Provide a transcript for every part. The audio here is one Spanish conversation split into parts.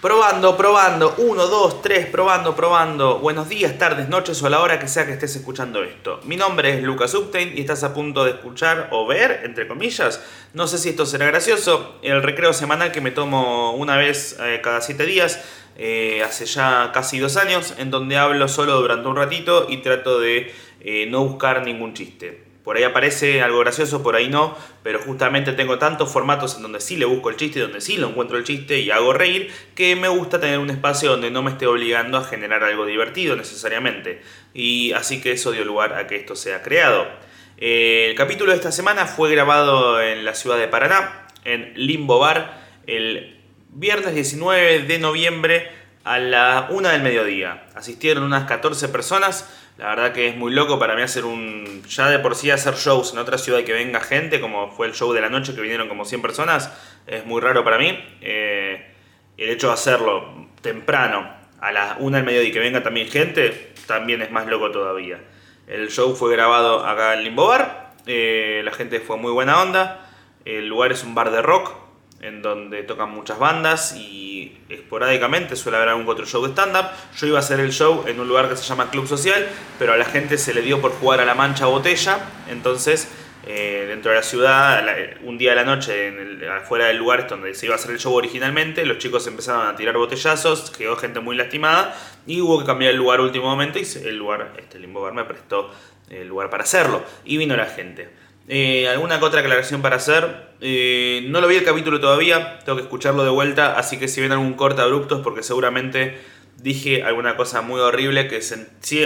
Probando, probando, 1, 2, 3, probando, probando. Buenos días, tardes, noches o a la hora que sea que estés escuchando esto. Mi nombre es Lucas Uptain y estás a punto de escuchar o ver, entre comillas. No sé si esto será gracioso. El recreo semanal que me tomo una vez eh, cada 7 días, eh, hace ya casi dos años, en donde hablo solo durante un ratito y trato de eh, no buscar ningún chiste. Por ahí aparece algo gracioso, por ahí no, pero justamente tengo tantos formatos en donde sí le busco el chiste, donde sí lo encuentro el chiste y hago reír, que me gusta tener un espacio donde no me esté obligando a generar algo divertido necesariamente. Y así que eso dio lugar a que esto sea creado. El capítulo de esta semana fue grabado en la ciudad de Paraná, en Limbo Bar, el viernes 19 de noviembre a la 1 del mediodía. Asistieron unas 14 personas la verdad que es muy loco para mí hacer un. Ya de por sí hacer shows en otra ciudad y que venga gente, como fue el show de la noche que vinieron como 100 personas, es muy raro para mí. Eh, el hecho de hacerlo temprano, a las 1 del mediodía y que venga también gente, también es más loco todavía. El show fue grabado acá en Limbo Bar, eh, la gente fue muy buena onda. El lugar es un bar de rock, en donde tocan muchas bandas y esporádicamente suele haber algún otro show de stand-up. Yo iba a hacer el show en un lugar que se llama Club Social, pero a la gente se le dio por jugar a la mancha botella, entonces eh, dentro de la ciudad, un día de la noche, afuera del lugar donde se iba a hacer el show originalmente, los chicos empezaron a tirar botellazos, quedó gente muy lastimada y hubo que cambiar el lugar último momento y el lugar, este Limbo Bar me prestó el lugar para hacerlo y vino la gente. Eh, ¿Alguna otra aclaración para hacer? Eh, no lo vi el capítulo todavía, tengo que escucharlo de vuelta, así que si ven algún corte abrupto es porque seguramente dije alguna cosa muy horrible, que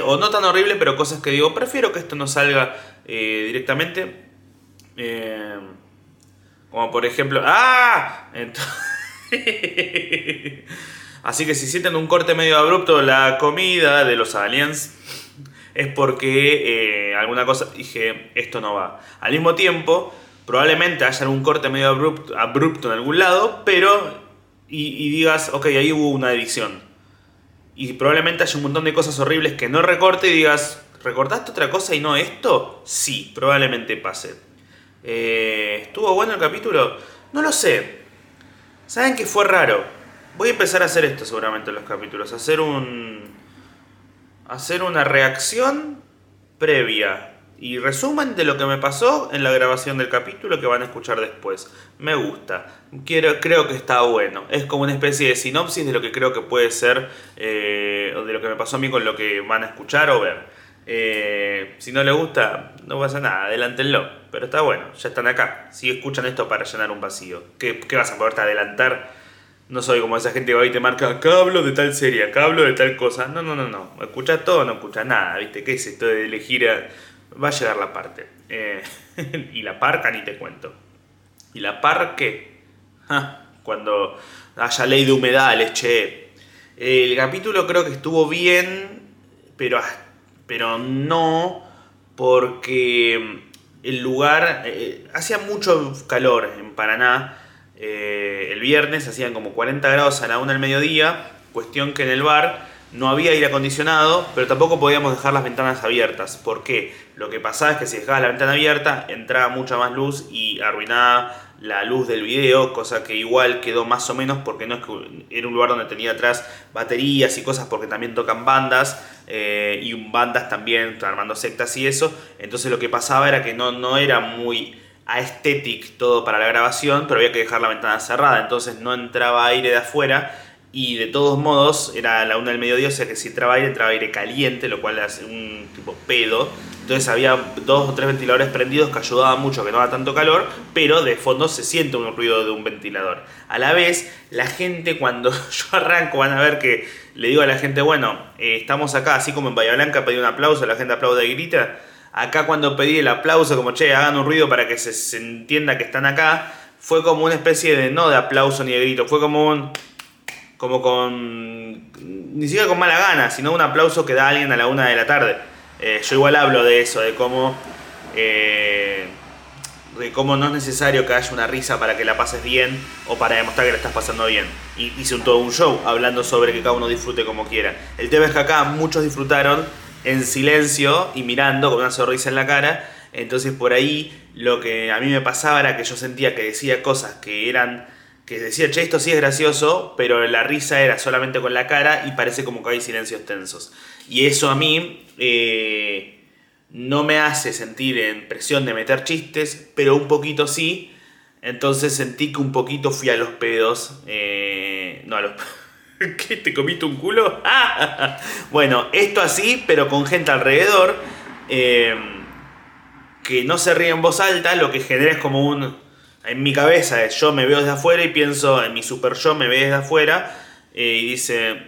o no tan horrible, pero cosas que digo, prefiero que esto no salga eh, directamente. como por ejemplo, ¡ah! así que si sienten un corte medio abrupto, la comida de los aliens es porque eh, alguna cosa dije, esto no va. Al mismo tiempo, probablemente haya algún corte medio abrupto, abrupto en algún lado, pero. Y, digas, ok, ahí hubo una edición. Y probablemente haya un montón de cosas horribles que no recorte y digas, ¿recortaste otra cosa y no esto? Sí, probablemente pase. Eh, ¿Estuvo bueno el capítulo? No lo sé. ¿Saben que fue raro? Voy a empezar a hacer esto seguramente en los capítulos. Hacer un hacer una reacción previa y resumen de lo que me pasó en la grabación del capítulo que van a escuchar después. Me gusta, Quiero, creo que está bueno. Es como una especie de sinopsis de lo que creo que puede ser, eh, de lo que me pasó a mí con lo que van a escuchar o ver. Eh, si no les gusta, no pasa nada, adelántenlo. Pero está bueno, ya están acá. Si escuchan esto para llenar un vacío, ¿qué, qué vas a poderte adelantar? No soy como esa gente que va y te marca, acá hablo de tal serie, acá hablo de tal cosa. No, no, no, no. Escuchas todo, no escuchas nada, ¿viste? ¿Qué es esto de elegir? Va a llegar la parte. Eh, y la parca ni te cuento. ¿Y la par qué? cuando haya ley de humedales, che. El capítulo creo que estuvo bien, pero, pero no porque el lugar... Eh, hacía mucho calor en Paraná eh, el viernes hacían como 40 grados a la una del mediodía, cuestión que en el bar no había aire acondicionado, pero tampoco podíamos dejar las ventanas abiertas. ¿Por qué? Lo que pasaba es que si dejabas la ventana abierta entraba mucha más luz y arruinaba la luz del video, cosa que igual quedó más o menos porque no es que era un lugar donde tenía atrás baterías y cosas porque también tocan bandas eh, y bandas también armando sectas y eso. Entonces lo que pasaba era que no, no era muy aesthetic todo para la grabación, pero había que dejar la ventana cerrada, entonces no entraba aire de afuera y de todos modos era la una del mediodía, o sea que si entraba aire, entraba aire caliente, lo cual hace un tipo pedo. Entonces había dos o tres ventiladores prendidos que ayudaban mucho que no haga tanto calor, pero de fondo se siente un ruido de un ventilador. A la vez, la gente cuando yo arranco van a ver que le digo a la gente, bueno, eh, estamos acá, así como en Bahía Blanca pedí un aplauso, la gente aplaude y grita Acá cuando pedí el aplauso, como che, hagan un ruido para que se, entienda que están acá, fue como una especie de, no de aplauso ni de grito, fue como un, como con, ni siquiera con mala gana, sino un aplauso que da alguien a la una de la tarde. Eh, yo igual hablo de eso, de cómo, eh, de cómo no es necesario que haya una risa para que la pases bien o para demostrar que la estás pasando bien. Y hice un, todo un show hablando sobre que cada uno disfrute como quiera. El tema es que acá muchos disfrutaron en silencio y mirando con una sonrisa en la cara. Entonces por ahí lo que a mí me pasaba era que yo sentía que decía cosas que eran que decía, che, esto sí es gracioso, pero la risa era solamente con la cara y parece como que hay silencios tensos. Y eso a mí eh, no me hace sentir en presión de meter chistes, pero un poquito sí. Entonces sentí que un poquito fui a los pedos. Eh, no, a los... ¿Qué? ¿Te comiste un culo? bueno, esto así, pero con gente alrededor. Eh, que no se ríe en voz alta, lo que genera es como un en mi cabeza yo me veo desde afuera y pienso en mi super yo me ve desde afuera eh, y dice,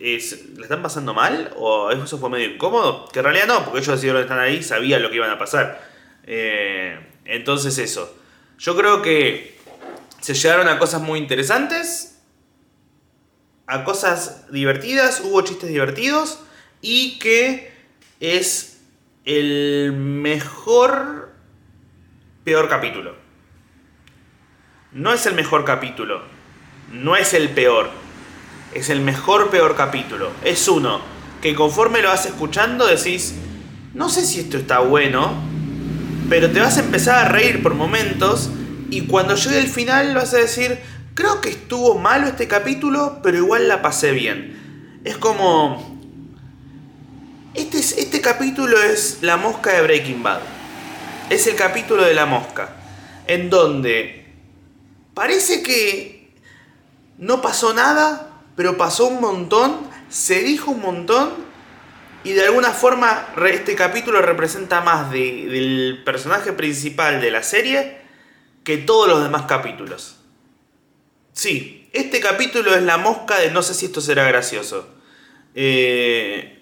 es, ¿la están pasando mal? ¿O eso fue medio incómodo? Que en realidad no, porque ellos decidieron estar ahí, sabían lo que iban a pasar. Eh, entonces eso, yo creo que se llegaron a cosas muy interesantes, a cosas divertidas, hubo chistes divertidos y que es el mejor, peor capítulo. No es el mejor capítulo. No es el peor. Es el mejor peor capítulo. Es uno que conforme lo vas escuchando decís, no sé si esto está bueno, pero te vas a empezar a reír por momentos y cuando llegue el final vas a decir, creo que estuvo malo este capítulo, pero igual la pasé bien. Es como... Este, este capítulo es la mosca de Breaking Bad. Es el capítulo de la mosca. En donde Parece que no pasó nada, pero pasó un montón, se dijo un montón y de alguna forma este capítulo representa más del personaje principal de la serie que todos los demás capítulos. Sí, este capítulo es la mosca de no sé si esto será gracioso. Eh,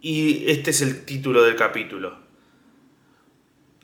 y este es el título del capítulo.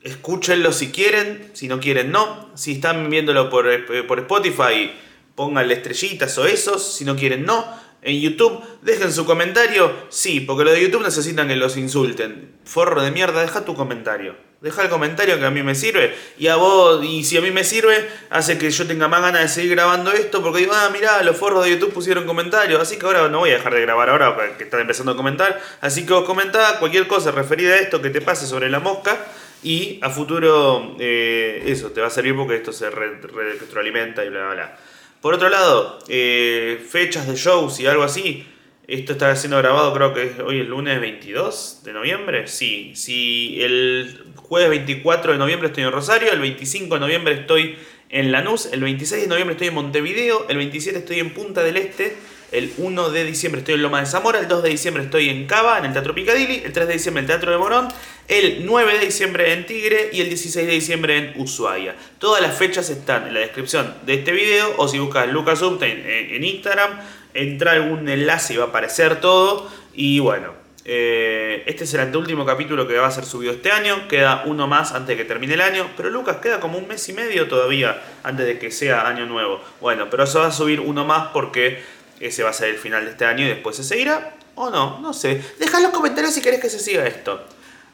Escúchenlo si quieren, si no quieren no. Si están viéndolo por, eh, por Spotify, pónganle estrellitas o esos, si no quieren no. En YouTube, dejen su comentario, sí, porque los de YouTube necesitan que los insulten. Forro de mierda, deja tu comentario. Deja el comentario que a mí me sirve. Y a vos, y si a mí me sirve, hace que yo tenga más ganas de seguir grabando esto. Porque digo, ah, mirá, los forros de YouTube pusieron comentarios. Así que ahora no voy a dejar de grabar ahora que están empezando a comentar. Así que vos comentá cualquier cosa referida a esto que te pase sobre la mosca. Y a futuro, eh, eso, te va a servir porque esto se retroalimenta y bla, bla, bla. Por otro lado, eh, fechas de shows y algo así. Esto está siendo grabado, creo que hoy el lunes 22 de noviembre. Sí, sí, el jueves 24 de noviembre estoy en Rosario, el 25 de noviembre estoy en Lanús, el 26 de noviembre estoy en Montevideo, el 27 estoy en Punta del Este el 1 de diciembre estoy en Loma de Zamora, el 2 de diciembre estoy en Cava, en el Teatro Picadilly, el 3 de diciembre en el Teatro de Morón, el 9 de diciembre en Tigre y el 16 de diciembre en Ushuaia. Todas las fechas están en la descripción de este video o si buscas Lucas en, Instagram, entra algún enlace y va a aparecer todo. Y bueno, eh, este es el anteúltimo capítulo que va a ser subido este año. Queda uno más antes de que termine el año. Pero Lucas, queda como un mes y medio todavía antes de que sea año nuevo. Bueno, pero se va a subir uno más porque ese va a ser el final de este año y después se seguirá. O no, no sé. Deja en los comentarios si querés que se siga esto.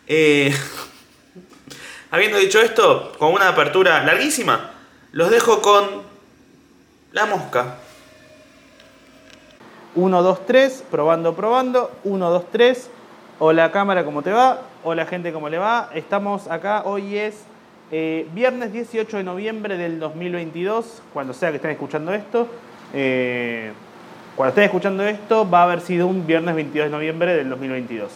Eh, habiendo dicho esto, con una apertura larguísima, los dejo con la mosca. 1, 2, 3, probando, probando. 1, 2, 3. Hola cámara, ¿cómo te va? Hola gente, ¿cómo le va? Estamos acá, hoy es eh, viernes 18 de noviembre del 2022, cuando sea que estén escuchando esto. Eh, cuando estés escuchando esto, va a haber sido un viernes 22 de noviembre del 2022.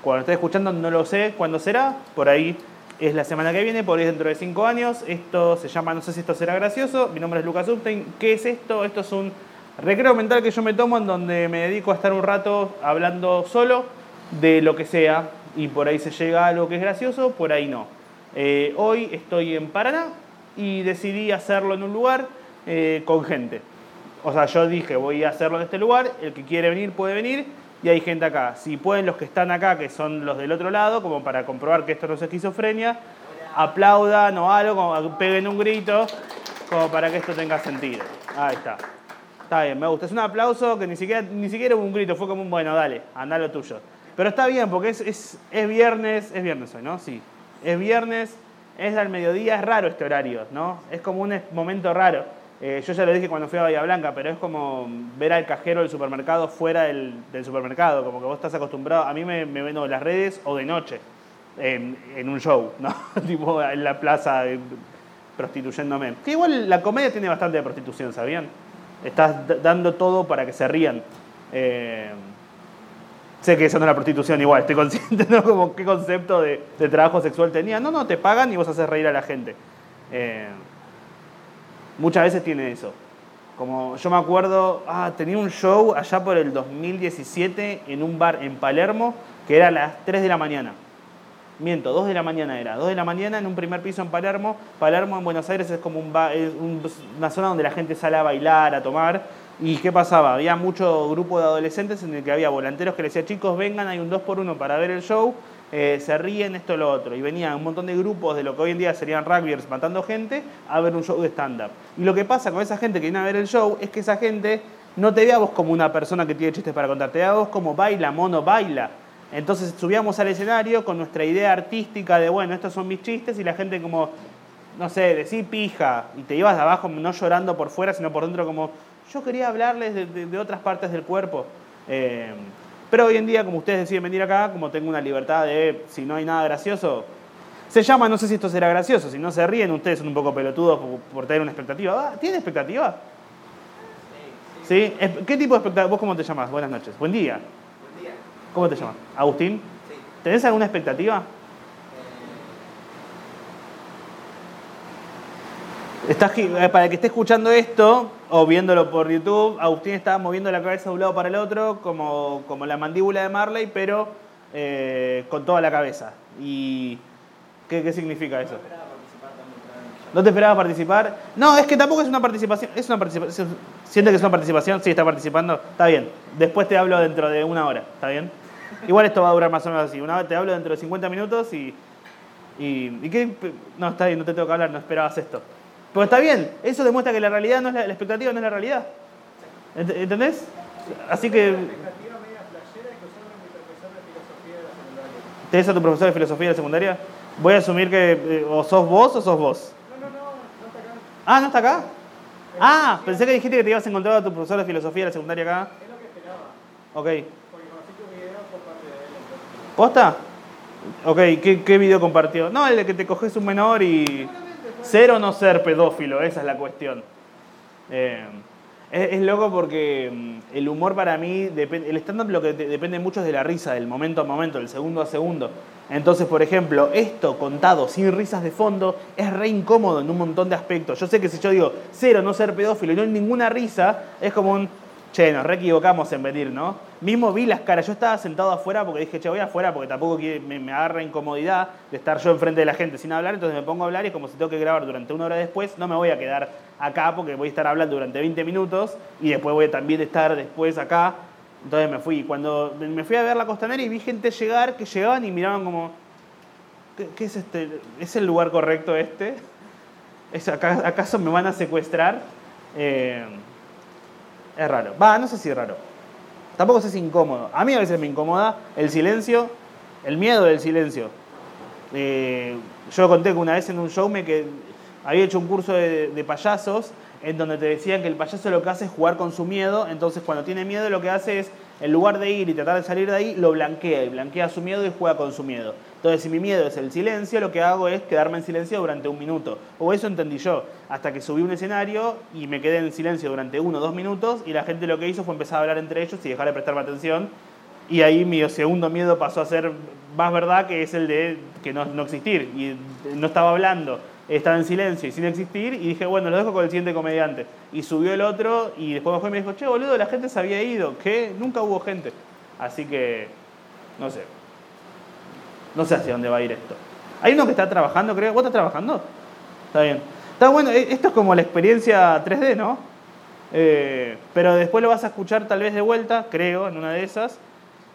Cuando estés escuchando, no lo sé cuándo será, por ahí es la semana que viene, por ahí dentro de 5 años. Esto se llama No sé si esto será gracioso. Mi nombre es Lucas Upstein. ¿Qué es esto? Esto es un recreo mental que yo me tomo en donde me dedico a estar un rato hablando solo de lo que sea y por ahí se llega a algo que es gracioso, por ahí no. Eh, hoy estoy en Paraná y decidí hacerlo en un lugar eh, con gente. O sea, yo dije, voy a hacerlo en este lugar, el que quiere venir puede venir y hay gente acá. Si pueden los que están acá, que son los del otro lado, como para comprobar que esto no es esquizofrenia, aplaudan o algo, peguen un grito, como para que esto tenga sentido. Ahí está. Está bien, me gusta. Es un aplauso que ni siquiera, ni siquiera hubo un grito, fue como un bueno, dale, anda lo tuyo. Pero está bien, porque es, es, es viernes, es viernes hoy, ¿no? Sí. Es viernes, es al mediodía, es raro este horario, ¿no? Es como un momento raro. Eh, yo ya lo dije cuando fui a Bahía Blanca, pero es como ver al cajero del supermercado fuera del, supermercado, como que vos estás acostumbrado, a mí me, me ven en las redes o de noche, en, un show, ¿no? tipo en la plaza. prostituyéndome. Que igual la comedia tiene bastante de prostitución, ¿sabían? Estás dando todo para que se rían. Eh, sé que eso no es la prostitución igual, estoy consciente, ¿no? Como qué concepto de, trabajo sexual tenía. No, no, te pagan y vos haces reír a la gente. Eh, muchas veces tiene eso. Como yo me acuerdo, ah, tenía un show allá por el 2017 en un bar en Palermo que era a las 3 de la mañana. Miento, 2 de la mañana era. 2 de la mañana en un primer piso en Palermo. Palermo en Buenos Aires es como un, una zona donde la gente sale a bailar, a tomar. ¿Y qué pasaba? Había mucho grupo de adolescentes en el que había volanteros que le decían, chicos, vengan, hay un 2 por 1 para ver el show. Eh, se ríen esto lo otro. Y venían un montón de grupos de lo que hoy en día serían rugbyers matando gente a ver un show de stand-up. Y lo que pasa con esa gente que viene a ver el show es que esa gente no te ve vos como una persona que tiene chistes para contar, te ve a vos como baila, mono, baila. Entonces subíamos al escenario con nuestra idea artística de, bueno, estos son mis chistes y la gente como, no sé, decir pija y te ibas de abajo no llorando por fuera, sino por dentro como, yo quería hablarles de, otras partes del cuerpo. Eh, pero hoy en día, como ustedes deciden venir acá, como tengo una libertad de, si no hay nada gracioso, se llama, no sé si esto será gracioso, si no se ríen, ustedes son un poco pelotudos por, tener una expectativa. Ah, ¿Tiene expectativa? Sí. ¿Qué tipo de expectativa? ¿Vos cómo te llamas? Buenas noches. Buen día. ¿Cómo te llamas? ¿Agustín? Sí. ¿Tenés alguna expectativa? Eh, para el que esté escuchando esto o viéndolo por YouTube, Agustín está moviendo la cabeza de un lado para el otro, como, como la mandíbula de Marley, pero eh, con toda la cabeza. ¿Y qué, significa eso? ¿No te esperaba participar? No, es que tampoco es una participación. Es una participación. ¿Siente que es una participación? Sí, está participando. Está bien. Después te hablo dentro de una hora. ¿Está bien? Igual esto va a durar más o menos así. Una, te hablo dentro de 50 minutos y, y, y qué. No, está bien, no te tengo que hablar, no esperabas esto. Pero está bien, eso demuestra que la realidad no es la, expectativa no es la realidad. ¿Entendés? Así que. ¿Tenés a tu profesor de filosofía de la secundaria? Voy a asumir que eh, o sos vos o sos vos. No, no, no, no está acá. Ah, ¿no está acá? Ah, pensé que dijiste que te ibas a encontrar a tu profesor de filosofía de la secundaria acá. Es lo que esperaba. Ok. Porque conocí tu video por parte de él. ¿Posta? Ok, ¿qué, ¿qué video compartió? No, el de que te coges un menor y... Ser o no ser pedófilo, esa es la cuestión. Eh, es, loco porque mm, el humor para mí, el stand-up lo que depende mucho es de la risa, del momento a momento, del segundo a segundo. Entonces, por ejemplo, esto contado sin risas de fondo es re incómodo en un montón de aspectos. Yo sé que si yo digo ser o no ser pedófilo y no hay ninguna risa, es como un, che, nos re equivocamos en venir, ¿no? Mismo vi las caras, yo estaba sentado afuera porque dije, che, voy afuera porque tampoco me, agarra incomodidad de estar yo enfrente de la gente sin hablar, entonces me pongo a hablar y como si tengo que grabar durante una hora después, no me voy a quedar acá porque voy a estar hablando durante 20 minutos y después voy a estar después acá. Entonces me fui. Cuando me fui a ver la costanera y vi gente llegar, que llegaban y miraban como, ¿qué, es este? ¿Es el lugar correcto este? ¿Es, ¿Acaso me van a secuestrar? Eh, es raro. Va, no sé si es raro. Tampoco sé si es incómodo. A mí a veces me incomoda el silencio, el miedo del silencio. Eh, yo conté que una vez en un show me que había hecho un curso de, payasos en donde te decían que el payaso lo que hace es jugar con su miedo, entonces cuando tiene miedo lo que hace es, en lugar de ir y tratar de salir de ahí, lo blanquea y blanquea su miedo y juega con su miedo. Entonces si mi miedo es el silencio, lo que hago es quedarme en silencio durante un minuto. O eso entendí yo, hasta que subí un escenario y me quedé en silencio durante uno o dos minutos y la gente lo que hizo fue empezar a hablar entre ellos y dejar de prestarme atención. Y ahí mi segundo miedo pasó a ser más verdad, que es el de que no, no existir. Y no estaba hablando estaba en silencio y sin existir, y dije, bueno, lo dejo con el siguiente comediante. Y subió el otro, y después bajó y me dijo, che, boludo, la gente se había ido, que nunca hubo gente. Así que, no sé. No sé hacia dónde va a ir esto. Hay uno que está trabajando, creo. ¿Vos estás trabajando? Está bien. Está bueno, e, esto es como la experiencia 3D, ¿no? Eh, pero después lo vas a escuchar tal vez de vuelta, creo, en una de esas,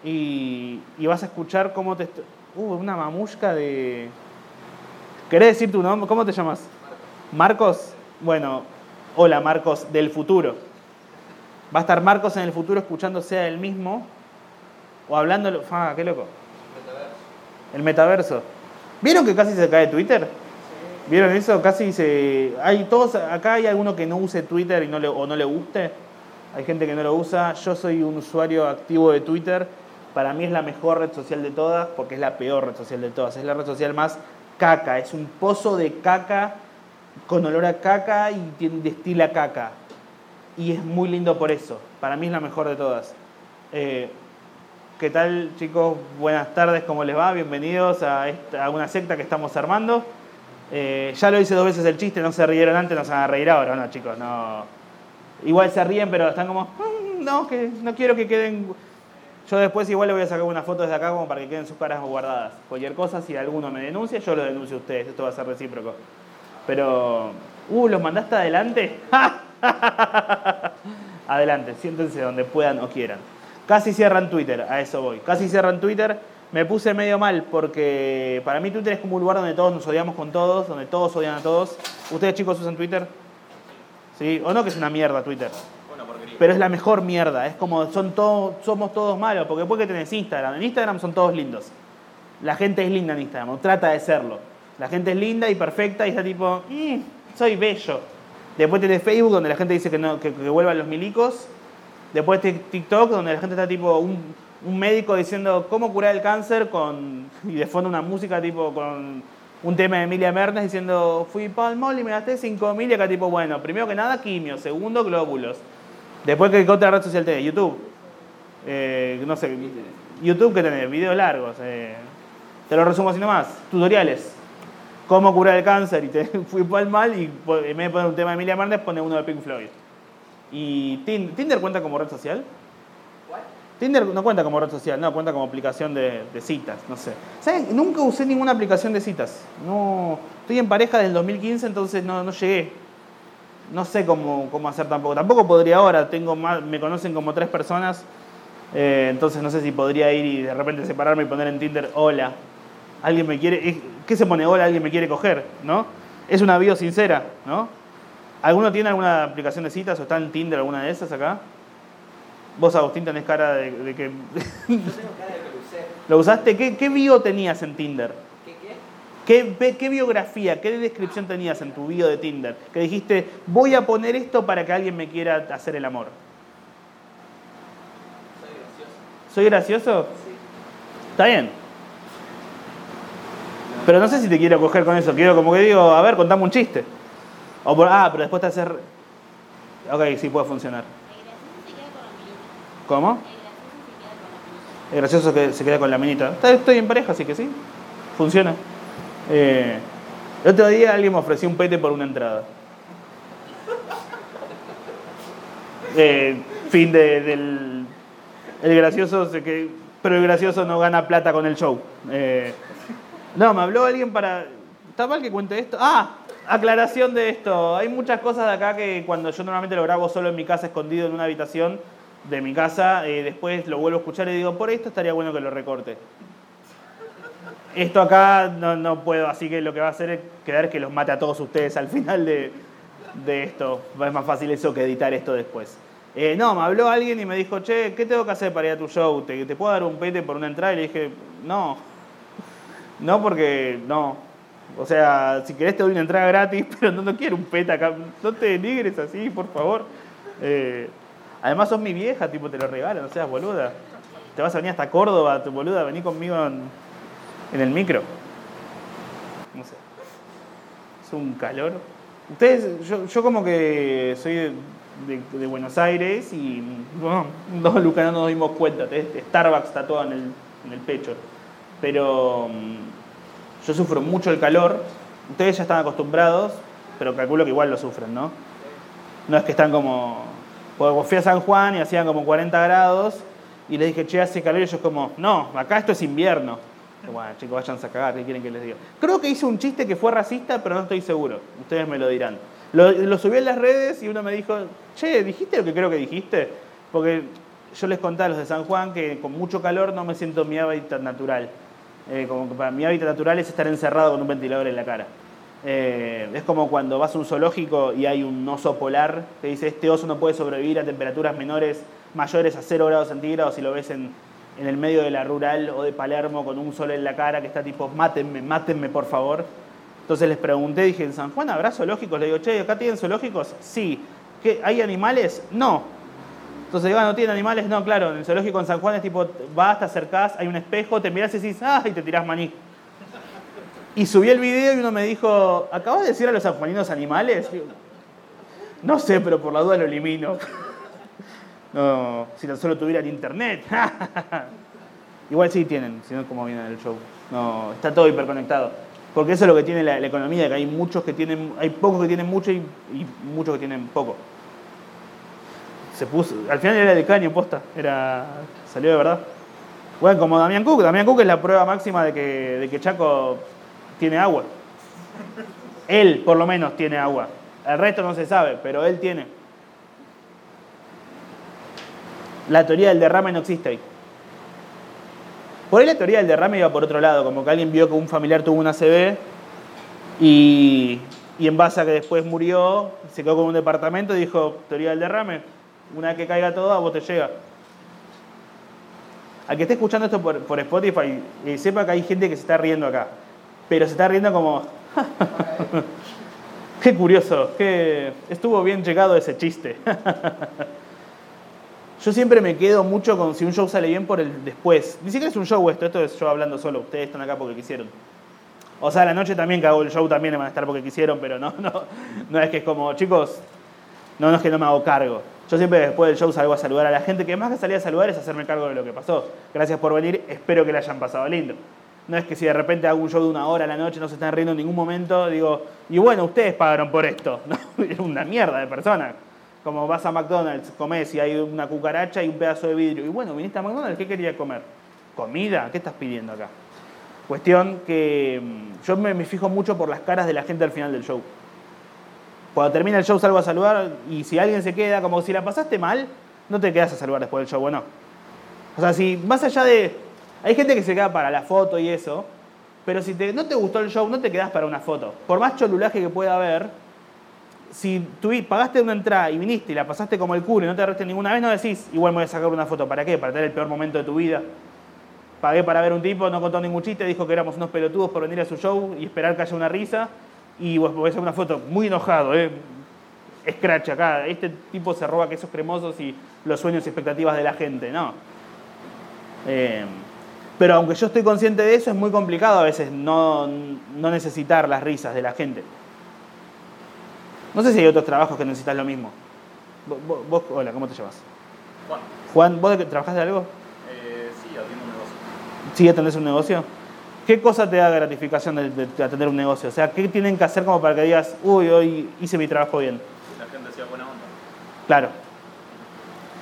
y, y vas a escuchar cómo te... Uh, una mamusca de... ¿Querés decir tu nombre? ¿Cómo te llamas? Marcos. Bueno, hola Marcos del futuro. Va a estar Marcos en el futuro escuchándose a él mismo o hablando. ¡Ah, qué loco! El metaverso. ¿Vieron que casi se cae Twitter? ¿Vieron eso? Casi se. Hay todos. Acá hay alguno que no use Twitter y no le, o no le guste. Hay gente que no lo usa. Yo soy un usuario activo de Twitter. Para mí es la mejor red social de todas porque es la peor red social de todas. Es la red social más caca, es un pozo de caca con olor a caca y destila caca. Y es muy lindo por eso. Para mí es la mejor de todas. Eh, ¿Qué tal chicos? Buenas tardes, ¿cómo les va? Bienvenidos a, a una secta que estamos armando. Eh, ya lo hice dos veces el chiste, no se rieron antes, no se van a reír ahora, no chicos, no. Igual se ríen, pero están como, "Mm, no, que no quiero que queden. Yo después igual le voy a sacar una foto desde acá como para que queden sus caras guardadas. Cualquier cosa, si alguno me denuncia, yo lo denuncio a ustedes, esto va a ser recíproco. Pero, uh, ¿los mandaste adelante? adelante, siéntense donde puedan o quieran. Casi cierran Twitter, a eso voy. Casi cierran Twitter. Me puse medio mal porque para mí Twitter es como un lugar donde todos nos odiamos con todos, donde todos odian a todos. ¿Ustedes chicos usan Twitter? ¿Sí? ¿O no que es una mierda Twitter? Pero es la mejor mierda. Es como son todos, somos todos malos. Porque después que tenés Instagram. En Instagram son todos lindos. La gente es linda en Instagram. Trata de serlo. La gente es linda y perfecta y está tipo, "Mm, soy bello. Después tenés Facebook donde la gente dice que, no, que, vuelvan los milicos. Después tenés TikTok donde la gente está tipo un, un médico diciendo cómo curar el cáncer con y de fondo una música tipo con un tema de Emilia Mernes diciendo fui palmol y me gasté 5 mil y acá tipo bueno, primero que nada quimio, segundo glóbulos. Después que ¿qué otra red social tenés, YouTube. Eh, no sé, YouTube que tenés, videos largos. eh. te lo resumo así nomás, tutoriales. Cómo curar el cáncer y te fui mal y en vez de poner un tema de Emilia Mernes pone uno de Pink Floyd. ¿Y Tin- Tinder cuenta como red social? Tinder no cuenta como red social, no, cuenta como aplicación de, de citas, no sé. ¿Saben? Nunca usé ninguna aplicación de citas. No, estoy en pareja desde el 2015, entonces no, no llegué. No sé cómo, cómo hacer tampoco. Tampoco podría ahora, tengo más, me conocen como tres personas, eh, entonces no sé si podría ir y de repente separarme y poner en Tinder, hola, alguien me quiere, ¿qué se pone hola? Alguien me quiere coger, ¿no? Es una bio sincera, ¿no? ¿Alguno tiene alguna aplicación de citas o está en Tinder alguna de esas acá? Vos, Agustín, tenés cara de, de que... Yo tengo cara de que lo usé. ¿Lo usaste? ¿Qué, qué bio tenías en Tinder? ¿Qué qué? ¿Qué, ve- ¿Qué biografía, qué descripción tenías en tu bio de Tinder? Que dijiste, voy a poner esto para que alguien me quiera hacer el amor. Soy gracioso. ¿Soy gracioso? Sí. Está bien. Pero no sé si te quiero coger con eso. Quiero como que digo, a ver, contame un chiste. O por, ah, pero después te hacer... Ok, sí puede funcionar. ¿Cómo? Es gracioso que se queda con la minita. Estoy en pareja, así que sí. Funciona. Eh, el otro día alguien me ofreció un pete por una entrada. Eh, fin de- del. El gracioso se que. Pero el gracioso no gana plata con el show. Eh, no, me habló alguien para. ¿Está mal que cuente esto? Ah, aclaración de esto. Hay muchas cosas de acá que cuando yo normalmente lo grabo solo en mi casa, escondido en una habitación de mi casa, eh, después lo vuelvo a escuchar y digo, por esto estaría bueno que lo recorte. Esto acá no, no puedo, así que lo que va a hacer es quedar que los mate a todos ustedes al final de, de esto. Es más fácil eso que editar esto después. Eh, no, me habló alguien y me dijo, che, ¿qué tengo que hacer para ir a tu show? ¿Te, te puedo dar un pete por una entrada? Y le dije, no. No, porque no. O sea, si querés te doy una entrada gratis, pero no, no quiero un pete acá. No te denigres así, por favor. Eh, además sos mi vieja, tipo, te lo regalo, no seas boluda. Te vas a venir hasta Córdoba, tu boluda, vení conmigo en, en el micro. No sé. Es un calor. Ustedes, yo, yo como que soy de, Buenos Aires y bueno, no, Luca, no nos dimos cuenta. Starbucks tatuado en el, en el pecho. Pero mm, yo sufro mucho el calor. Ustedes ya están acostumbrados, pero calculo que igual lo sufren, ¿no? No es que están como... Porque fui a San Juan y hacían como 40 grados y les dije, che, hace calor y ellos como, no, acá esto es invierno. Bueno, chicos, váyanse a cagar, ¿qué quieren que les diga? Creo que hice un chiste que fue racista, pero no estoy seguro. Ustedes me lo dirán. Lo, subí en las redes y uno me dijo, che, ¿dijiste lo que creo que dijiste? Porque yo les conté a los de San Juan que con mucho calor no me siento en mi hábitat natural. Eh, como que para mi hábitat natural es estar encerrado con un ventilador en la cara. Eh, es como cuando vas a un zoológico y hay un oso polar que dice este oso no puede sobrevivir a temperaturas menores, mayores a 0 grados centígrados y lo ves en, en el medio de la rural o de Palermo con un sol en la cara que está tipo, mátenme, mátenme por favor. Entonces les pregunté, dije, ¿en San Juan habrá zoológicos? Le digo, che, ¿acá tienen zoológicos? Sí. ¿Qué, ¿Hay animales? No. Entonces digo, ah, ¿no tienen animales? No, claro, en el zoológico en San Juan es tipo, vas, te acercás, hay un espejo, te mirás y decís, ¡ah! y te tirás maní. Y subí el video y uno me dijo, ¿acabas de decir a los sanjuaninos animales? No sé, pero por la duda lo elimino. No, si tan solo tuvieran internet. Igual sí tienen, si no, como viene el show. No, está todo hiperconectado. Porque eso es lo que tiene la, economía, que hay muchos que tienen, hay pocos que tienen mucho y, y muchos que tienen poco. Se puso, al final era de caño posta, era, salió de verdad. Bueno, como Damián Cook, Damián Cook es la prueba máxima de que, de que Chaco tiene agua. Él, por lo menos, tiene agua. El resto no se sabe, pero él tiene. La teoría del derrame no existe ahí. Por ahí la teoría del derrame iba por otro lado, como que alguien vio que un familiar tuvo una CB y, y en base a que después murió, se quedó con un departamento y dijo, teoría del derrame, una vez que caiga todo, a vos te llega. Al que esté escuchando esto por, por Spotify, eh, sepa que hay gente que se está riendo acá, pero se está riendo como... qué curioso, qué... estuvo bien llegado ese chiste. Yo siempre me quedo mucho con si un show sale bien por el después. Ni siquiera es un show esto, esto es yo hablando solo. Ustedes están acá porque quisieron. O sea, la noche también hago el show también van a estar porque quisieron, pero no, no, no es que es como, chicos, no, no es que no me hago cargo. Yo siempre después del show salgo a saludar a la gente, que más que salir a saludar es hacerme cargo de lo que pasó. Gracias por venir, espero que le hayan pasado lindo. No es que si de repente hago un show de una hora a la noche no se están riendo en ningún momento, digo, y bueno, ustedes pagaron por esto. No, es una mierda de persona. Como vas a McDonald's, comes y hay una cucaracha y un pedazo de vidrio. Y bueno, viniste a McDonald's, ¿qué querías comer? ¿Comida? ¿Qué estás pidiendo acá? Cuestión que mm, yo me, me fijo mucho por las caras de la gente al final del show. Cuando termina el show salgo a saludar y si alguien se queda, como si la pasaste mal, no te quedas a saludar después del show, bueno. O sea, si más allá de... Hay gente que se queda para la foto y eso, pero si te- no te gustó el show, no te quedas para una foto. Por más cholulaje que pueda haber, si tú pagaste una entrada y viniste y la pasaste como el culo y no te arrestaste ninguna vez, no decís, igual me voy a sacar una foto. ¿Para qué? Para tener el peor momento de tu vida. Pagué para ver un tipo, no contó ningún chiste, dijo que éramos unos pelotudos por venir a su show y esperar que haya una risa. Y vos a hacer una foto muy enojado, ¿eh? Scratch acá. Este tipo se roba quesos cremosos y los sueños y expectativas de la gente, ¿no? Eh, pero aunque yo estoy consciente de eso, es muy complicado a veces no necesitar las risas de la gente. No sé si hay otros trabajos que necesitas lo mismo. Vos, vos- vos- hola, ¿cómo te llamas? Juan, Juan, ¿vos de trabajás de algo? eh, sí, atiendo un negocio. ¿Sí atendés un negocio? ¿Qué cosa te da gratificación de, de- de atender un negocio? O sea, ¿qué tienen que hacer como para que digas, uy, hoy hice mi trabajo bien? La gente sea buena onda. Claro.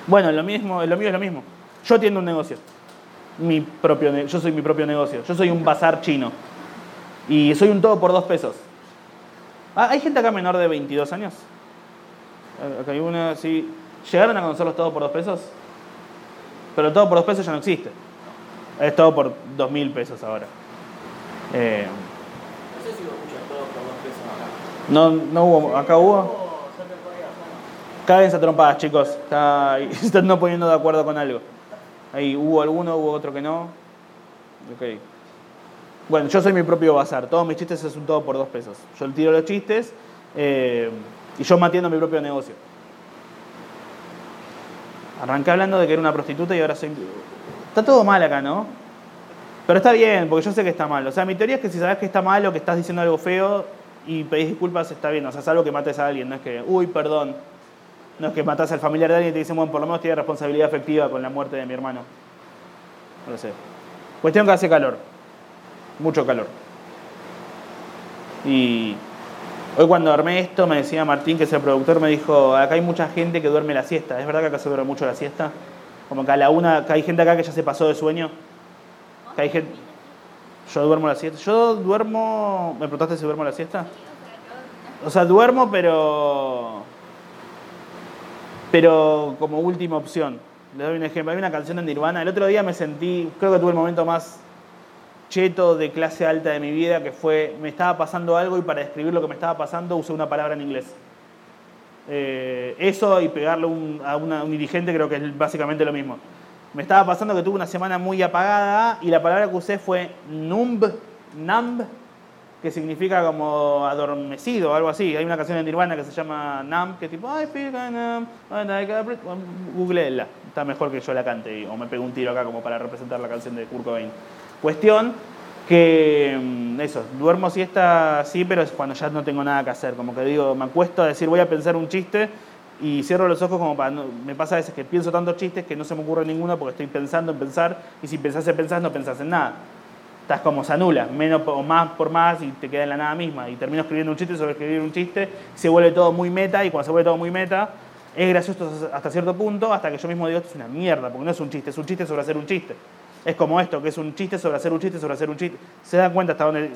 Bueno, lo mismo, lo mío es lo mismo. Yo atiendo un negocio. Mi propio, yo soy mi propio negocio. Yo soy un bazar chino. Y soy un todo por dos pesos. Ah, ¿Hay gente acá menor de 22 años? Acá hay una, sí. ¿Llegaron a conocer los todo por dos pesos? Pero todo por dos pesos ya no existe. Es todo por dos mil pesos ahora. Eh, No sé si lo escuchan todos por dos pesos acá. no, no hubo, acá hubo. Cádense a trompadas, chicos. Está, se están no poniendo de acuerdo con algo. Ahí hubo alguno, hubo otro que no. Ok. Bueno, yo soy mi propio bazar. Todos mis chistes es un todo por dos pesos. Yo tiro los chistes eh, y yo matiendo mi propio negocio. Arranqué hablando de que era una prostituta y ahora soy... Está todo mal acá, ¿no? Pero está bien, porque yo sé que está mal. O sea, mi teoría es que si sabes que está mal o que estás diciendo algo feo y pedís disculpas, está bien. O sea, salvo que mates a alguien, no es que, uy, perdón. No es que matas al familiar de alguien y te dicen, bueno, por lo menos tiene responsabilidad afectiva con la muerte de mi hermano. No lo sé. Cuestión que hace calor. Mucho calor. Y hoy cuando armé esto me decía Martín, que es el productor, me dijo, acá hay mucha gente que duerme la siesta. ¿Es verdad que acá se duerme mucho la siesta? Como que a la una, que hay gente acá que ya se pasó de sueño. Que hay gente... Yo duermo la siesta. Yo duermo... ¿Me preguntaste si duermo la siesta? O sea, duermo, pero... Pero como última opción. Les doy un ejemplo. Hay una canción de Nirvana. El otro día me sentí... Creo que tuve el momento más cheto de clase alta de mi vida, que fue... Me estaba pasando algo y para describir lo que me estaba pasando usé una palabra en inglés. Eh, eso y pegarle a un dirigente creo que es básicamente lo mismo. Me estaba pasando que tuve una semana muy apagada y la palabra que usé fue numb, numb, que significa como adormecido o algo así. Hay una canción de Nirvana que se llama Numb, que tipo, I feel numb, and I got breath". Bueno, Googleela, está mejor que yo la cante o me pego un tiro acá como para representar la canción de Kurt Cobain. Cuestión Que mm, eso, duermo siesta sí, pero es cuando ya no tengo nada que hacer. Como que digo, me acuesto a decir voy a pensar un chiste y cierro los ojos como para... no- me pasa a veces que pienso tantos chistes que no se me ocurre ninguno porque estoy pensando en pensar y si pensás en pensar no pensás en nada. Estás como se anula, menos o más por más y te queda en la nada misma. Y termino escribiendo un chiste sobre escribir un chiste, se vuelve todo muy meta y cuando se vuelve todo muy meta es gracioso hasta cierto punto hasta que yo mismo digo esto es una mierda, porque no es un chiste, es un chiste sobre hacer un chiste. Es como esto, que es un chiste sobre hacer un chiste sobre hacer un chiste. Se dan cuenta hasta dónde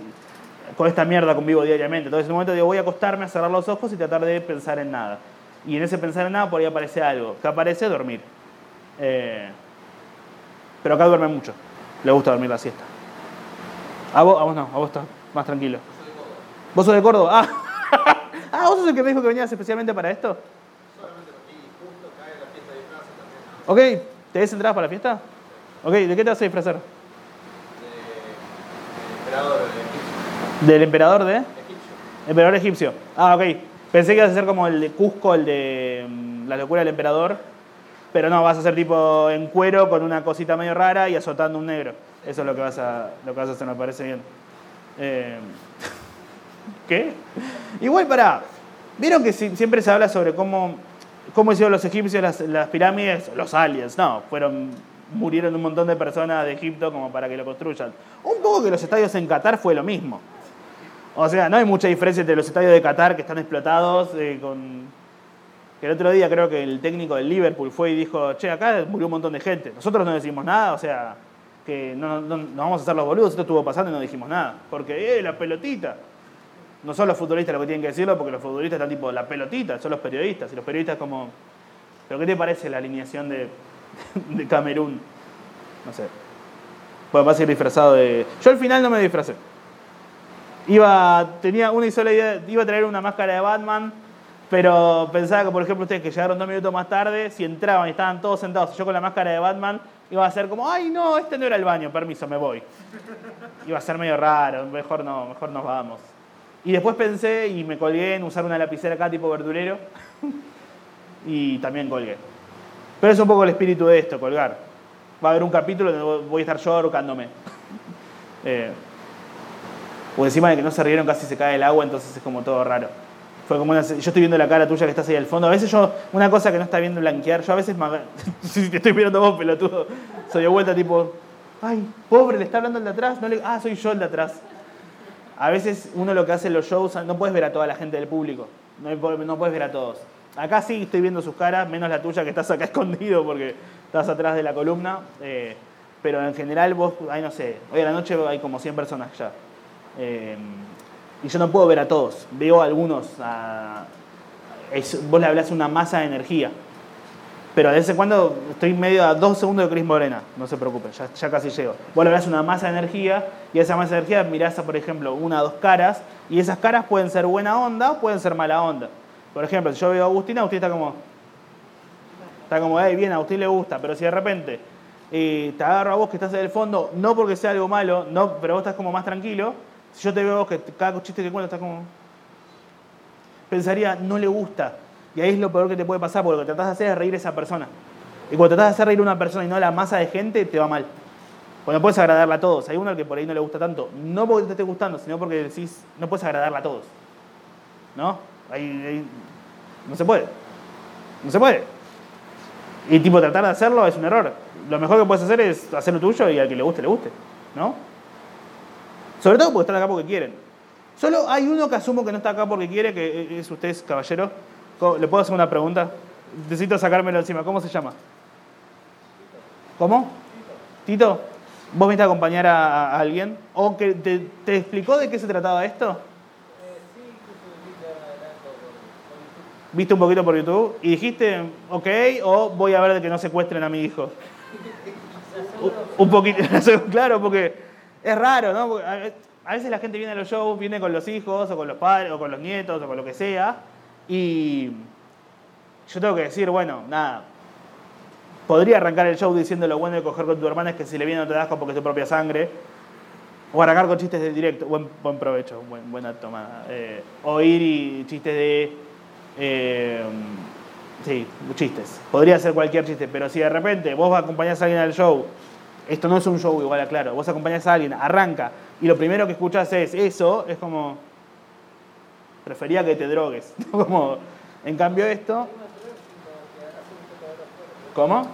con esta mierda convivo diariamente. Entonces en un momento digo voy a acostarme a cerrar los ojos y tratar de pensar en nada. Y en ese pensar en nada por ahí aparece algo. ¿Qué aparece? Dormir. Eh, pero acá duerme mucho. Le gusta dormir la siesta. A vos, a vos no, a vos estás más tranquilo. ¿Vos sos de Córdoba? Ah. ah, vos sos el que me dijo que venías especialmente para esto. Ok, ¿te des entradas para la fiesta? Ok, ¿de qué te vas a disfrazar? emperador egipcio. ¿Del emperador de? egipcio. Emperador egipcio. Ah, ok. Pensé que ibas a ser como el de Cusco, el de mm, La locura del emperador. Pero no, vas a ser tipo en cuero con una cosita medio rara y azotando un negro. Eso es lo que vas a, lo que vas a hacer, me parece bien. Eh, ¿Qué? Igual para. ¿Vieron que si- siempre se habla sobre cómo, cómo hicieron los egipcios las, las pirámides? Los aliens, no, fueron. Murieron un montón de personas de Egipto como para que lo construyan. Un poco que los estadios en Qatar fue lo mismo. O sea, no hay mucha diferencia entre los estadios de Qatar que están explotados eh, el otro día creo que el técnico del Liverpool fue y dijo, che, acá murió un montón de gente. Nosotros no decimos nada, o sea, que no, no, no vamos a hacer los boludos, esto estuvo pasando y no dijimos nada. Porque, eh, la pelotita. No son los futbolistas los que tienen que decirlo, porque los futbolistas están tipo, la pelotita, son los periodistas. Y los periodistas como, ¿pero qué te parece la alineación de, de Camerún? No sé. Bueno, vas a ir disfrazado de... Yo al final no me disfracé. Iba, tenía una y sola idea, iba a traer una máscara de Batman, pero pensaba que, por ejemplo, ustedes que llegaron dos minutos más tarde, si entraban y estaban todos sentados, yo con la máscara de Batman, iba a ser como, ay, no, este no era el baño, permiso, me voy. Iba a ser medio raro, mejor no, mejor nos vamos. Y después pensé y me colgué en usar una lapicera acá tipo verdurero y también colgué. Pero es un poco el espíritu de esto, colgar. Va a haber un capítulo donde voy a estar yo ahorcándome. Eh, o encima de que no se rieron casi se cae el agua, entonces es como todo raro. Fue como una, yo estoy viendo la cara tuya que estás ahí al fondo. A veces yo, una cosa que no está viendo blanquear, yo a veces si te estoy mirando vos, pelotudo, soy de vuelta tipo, ay, pobre, le está hablando el de atrás, ah, soy yo el de atrás. A veces uno lo que hace en los shows, no puedes ver a toda la gente del público, no, no puedes ver a todos. Acá sí estoy viendo sus caras, menos la tuya que estás acá escondido porque estás atrás de la columna. eh, pero en general vos, ay no sé, hoy a la noche hay como 100 personas ya. Eh, y yo no puedo ver a todos, veo a algunos. vos le hablas una masa de energía. Pero de vez en cuando estoy medio a dos segundos de Cris Morena, no se preocupen, ya, casi llego. Vos le hablas una masa de energía y esa masa de energía mirás por ejemplo, una o dos caras y esas caras pueden ser buena onda o pueden ser mala onda. Por ejemplo, si yo veo a Agustín, Agustín está como. Está como, hey, bien, a Agustín le gusta, pero si de repente te agarro a vos que estás en el fondo, no porque sea algo malo, no, pero vos estás como más tranquilo, si yo te veo a vos que cada chiste que cuento estás como. Pensaría, no le gusta. Y ahí es lo peor que te puede pasar, porque lo que tratás de hacer es reír a esa persona. Y cuando tratás de hacer reír a una persona y no a la masa de gente, te va mal. No puedes agradarla a todos. Hay uno al que por ahí no le gusta tanto. No porque te esté gustando, sino porque decís, no puedes agradarla a todos. ¿No? Ahí, no se puede. No se puede. Y tipo, tratar de hacerlo es un error. Lo mejor que puedes hacer es hacer lo tuyo y al que le guste, le guste. ¿No? Sobre todo porque están acá porque quieren. Solo hay uno que asumo que no está acá porque quiere, que es usted, caballero. ¿Cómo- ¿Le puedo hacer una pregunta? Necesito sacármelo encima. ¿Cómo se llama? ¿Cómo? Tito. ¿Vos viniste a acompañar a, a alguien? ¿O que te, te explicó de qué se trataba esto? ¿Viste un poquito por YouTube? Y dijiste, ok, o voy a ver de que no secuestren a mi hijo. Un- poquito, claro, porque es raro, ¿no? A ve- a veces la gente viene a los shows, viene con los hijos, o con los padres, o con los nietos, o con lo que sea, y yo tengo que decir, bueno, nada, podría arrancar el show diciendo lo bueno de coger con tu hermana es que si le viene no te das con porque es tu propia sangre, o arrancar con chistes de directo, buen, buen provecho, buen- buena tomada, eh, o ir y chistes de... eh, Sí, chistes. Podría ser cualquier chiste, pero si de repente vos acompañás a alguien al show, esto no es un show igual, aclaro, vos acompañás a alguien, arranca y lo primero que escuchas es eso, es como, prefería que te drogues. como, en cambio esto... ¿Cómo?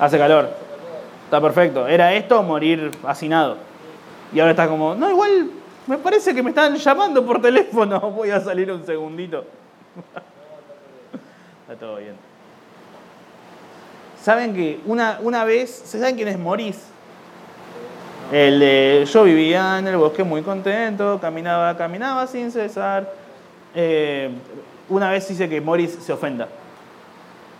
Hace calor. Está perfecto. Era esto morir hacinado. Y ahora está como, no, igual me parece que me están llamando por teléfono. Voy a salir un segundito. está todo bien. ¿Saben que una, una vez, ¿saben quién es Morris? El de yo vivía en el bosque muy contento, caminaba, caminaba sin cesar. Eh, una vez hice que Morris se ofenda.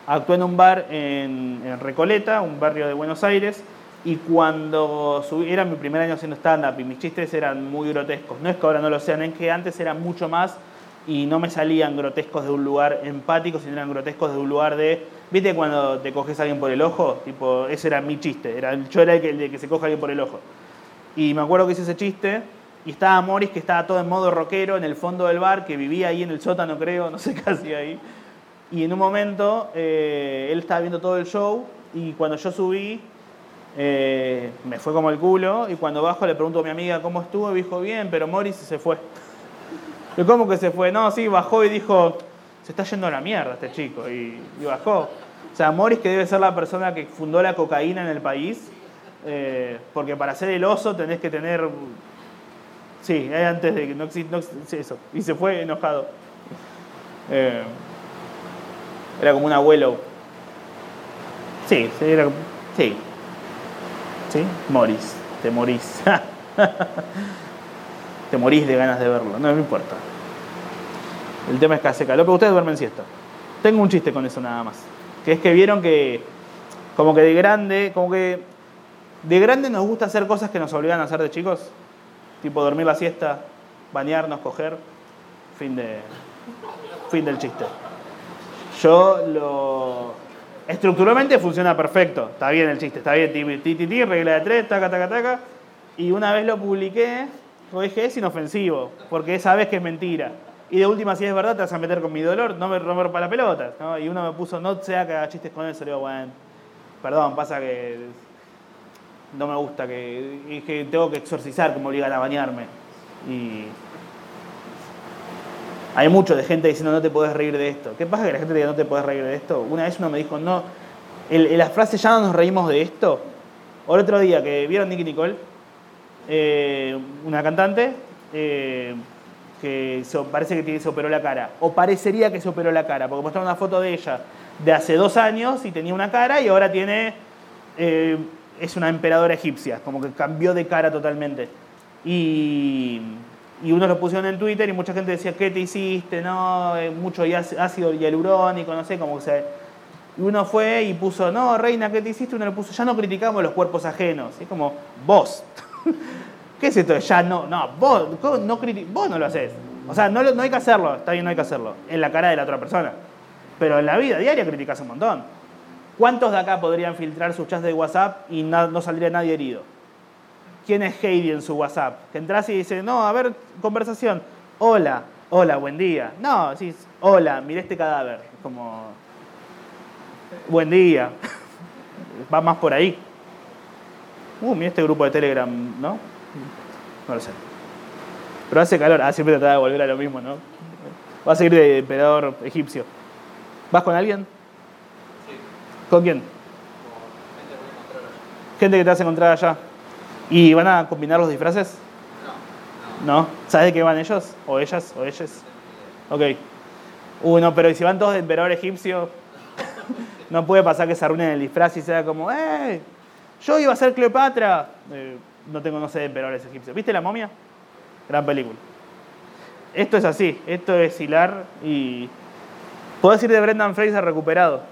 Actué en un bar en, en Recoleta, un barrio de Buenos Aires, y cuando subí, era mi primer año haciendo stand-up y mis chistes eran muy grotescos. No es que ahora no lo sean, es que antes eran mucho más y no me salían grotescos de un lugar empático, sino eran grotescos de un lugar de. ¿Viste cuando te coges a alguien por el ojo? Tipo, ese era mi chiste. Era, yo era el que, el de que se coge a alguien por el ojo. Y me acuerdo que hice ese chiste y estaba Morris, que estaba todo en modo rockero en el fondo del bar, que vivía ahí en el sótano, creo, no sé hacía ahí. Y en un momento eh, él estaba viendo todo el show y cuando yo subí, eh, me fue como el culo. Y cuando bajo le pregunto a mi amiga cómo estuvo y dijo bien, pero Morris se fue. ¿Y cómo que se fue? No, sí, bajó y dijo, se está yendo a la mierda este chico. Y, bajó. O sea, Morris, que debe ser la persona que fundó la cocaína en el país, eh, porque para ser el oso tenés que tener. Sí, antes de que no existe. eso. Y se fue enojado. Eh, era como un abuelo. Sí, era, sí. ¿Sí? Morís, te morís. te morís de ganas de verlo, no me importa. El tema es que hace calor, pero ustedes duermen siesta. Tengo un chiste con eso nada más. Que es que vieron que, como que de grande, como que de grande nos gusta hacer cosas que nos obligan a hacer de chicos. Tipo dormir la siesta, bañarnos, coger. Fin de. Fin del chiste. Yo lo. Estructuralmente funciona perfecto. Está bien el chiste, está bien. Ti, ti, ti, regla de tres, taca, taca, taca. Y una vez lo publiqué, lo dije, es inofensivo, porque sabes que es mentira. Y de última, si es verdad, te vas a meter con mi dolor, no me romper para la pelota. ¿no? Y uno me puso, no sea que haga chistes con eso. Le digo, bueno, perdón, pasa que no me gusta, que, que tengo que exorcizar, que me obligan a bañarme. Y hay mucho de gente diciendo no te puedes reír de esto. ¿Qué pasa que la gente diga no te puedes reír de esto? Una vez uno me dijo, no, en la frase ya no nos reímos de esto. O el otro día que vieron Nicky Nicole, eh, una cantante eh, que parece que se operó la cara. O parecería que se operó la cara, porque mostraron una foto de ella de hace dos años y tenía una cara y ahora tiene... Eh, es una emperadora egipcia, como que cambió de cara totalmente. Y y uno lo pusieron en Twitter y mucha gente decía, ¿qué te hiciste? No, eh, mucho ácido hialurónico, no sé, cómo se... Y uno fue y puso, no, reina, ¿qué te hiciste? Uno le puso, ya no criticamos los cuerpos ajenos. Es como, vos. ¿Qué es esto? Ya no, no, vos no, vos no lo haces. O sea, no, no hay que hacerlo, está bien, no hay que hacerlo, en la cara de la otra persona. Pero en la vida diaria criticas un montón. ¿Cuántos de acá podrían filtrar sus chats de WhatsApp y no, no saldría nadie herido? Quién es Heidi en su WhatsApp. Que entras y dice, no, a ver, conversación. Hola, hola, buen día. No, decís, hola, mire este cadáver. Como, buen día. Va más por ahí. Uh, mira este grupo de Telegram, ¿no? No lo sé. Pero hace calor. Ah, siempre trata de volver a lo mismo, ¿no? Va a seguir de emperador egipcio. ¿Vas con alguien? Sí. ¿Con quién? Con gente que te vas a encontrar allá. ¿Y van a combinar los disfraces? No. ¿No? ¿Sabes de qué van ellos? ¿O ellas? ¿O ellas? Ok. Uno, pero si van todos de emperador egipcio? no puede pasar que se arruinen el disfraz y sea como, ¡eh! Yo iba a ser Cleopatra. Eh, no tengo, no sé, de emperadores egipcios. ¿Viste la momia? Gran película. Esto es así. Esto es hilar y. Puedo decir de Brendan Fraser recuperado.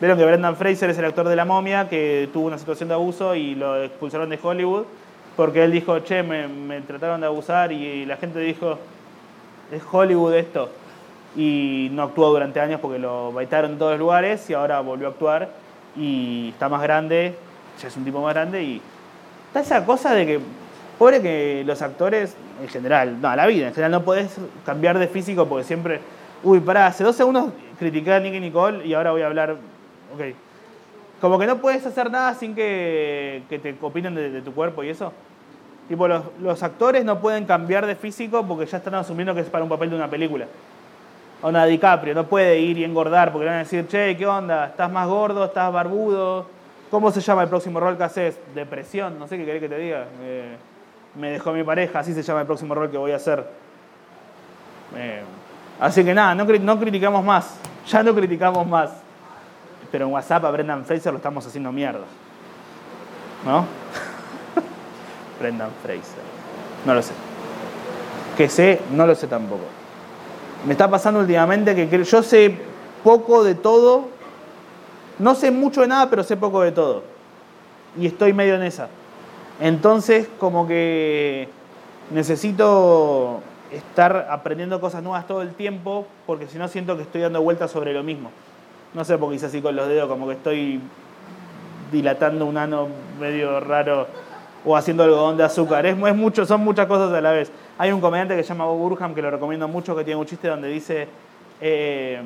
Vieron que Brendan Fraser es el actor de La momia que tuvo una situación de abuso y lo expulsaron de Hollywood porque él dijo, che, me, trataron de abusar y la gente dijo, es Hollywood esto. Y no actuó durante años porque lo baitaron en todos los lugares y ahora volvió a actuar y está más grande, ya es un tipo más grande y está esa cosa de que, pobre que los actores en general, no, la vida en general no podés cambiar de físico porque siempre, uy, pará, hace dos segundos critiqué a Nicky Nicole y ahora voy a hablar Ok. Como que no puedes hacer nada sin que, te opinen de, tu cuerpo y eso. Tipo, los, los actores no pueden cambiar de físico porque ya están asumiendo que es para un papel de una película. O una DiCaprio, no puede ir y engordar porque le van a decir, che, ¿qué onda? ¿Estás más gordo? ¿Estás barbudo? ¿Cómo se llama el próximo rol que haces? Depresión, no sé qué querés que te diga. Eh, me dejó mi pareja, así se llama el próximo rol que voy a hacer. Eh, así que nada, no criticamos más. Ya no criticamos más. Pero en WhatsApp a Brendan Fraser lo estamos haciendo mierda. ¿No? Brendan Fraser. No lo sé. Que sé, no lo sé tampoco. Me está pasando últimamente que yo sé poco de todo. No sé mucho de nada, pero sé poco de todo. Y estoy medio en esa. Entonces, como que necesito estar aprendiendo cosas nuevas todo el tiempo, porque si no siento que estoy dando vueltas sobre lo mismo. No sé por qué hice así con los dedos, como que estoy dilatando un ano medio raro o haciendo algodón de azúcar. Es, mucho, son muchas cosas a la vez. Hay un comediante que se llama Bob Burham, que lo recomiendo mucho, que tiene un chiste donde dice, eh,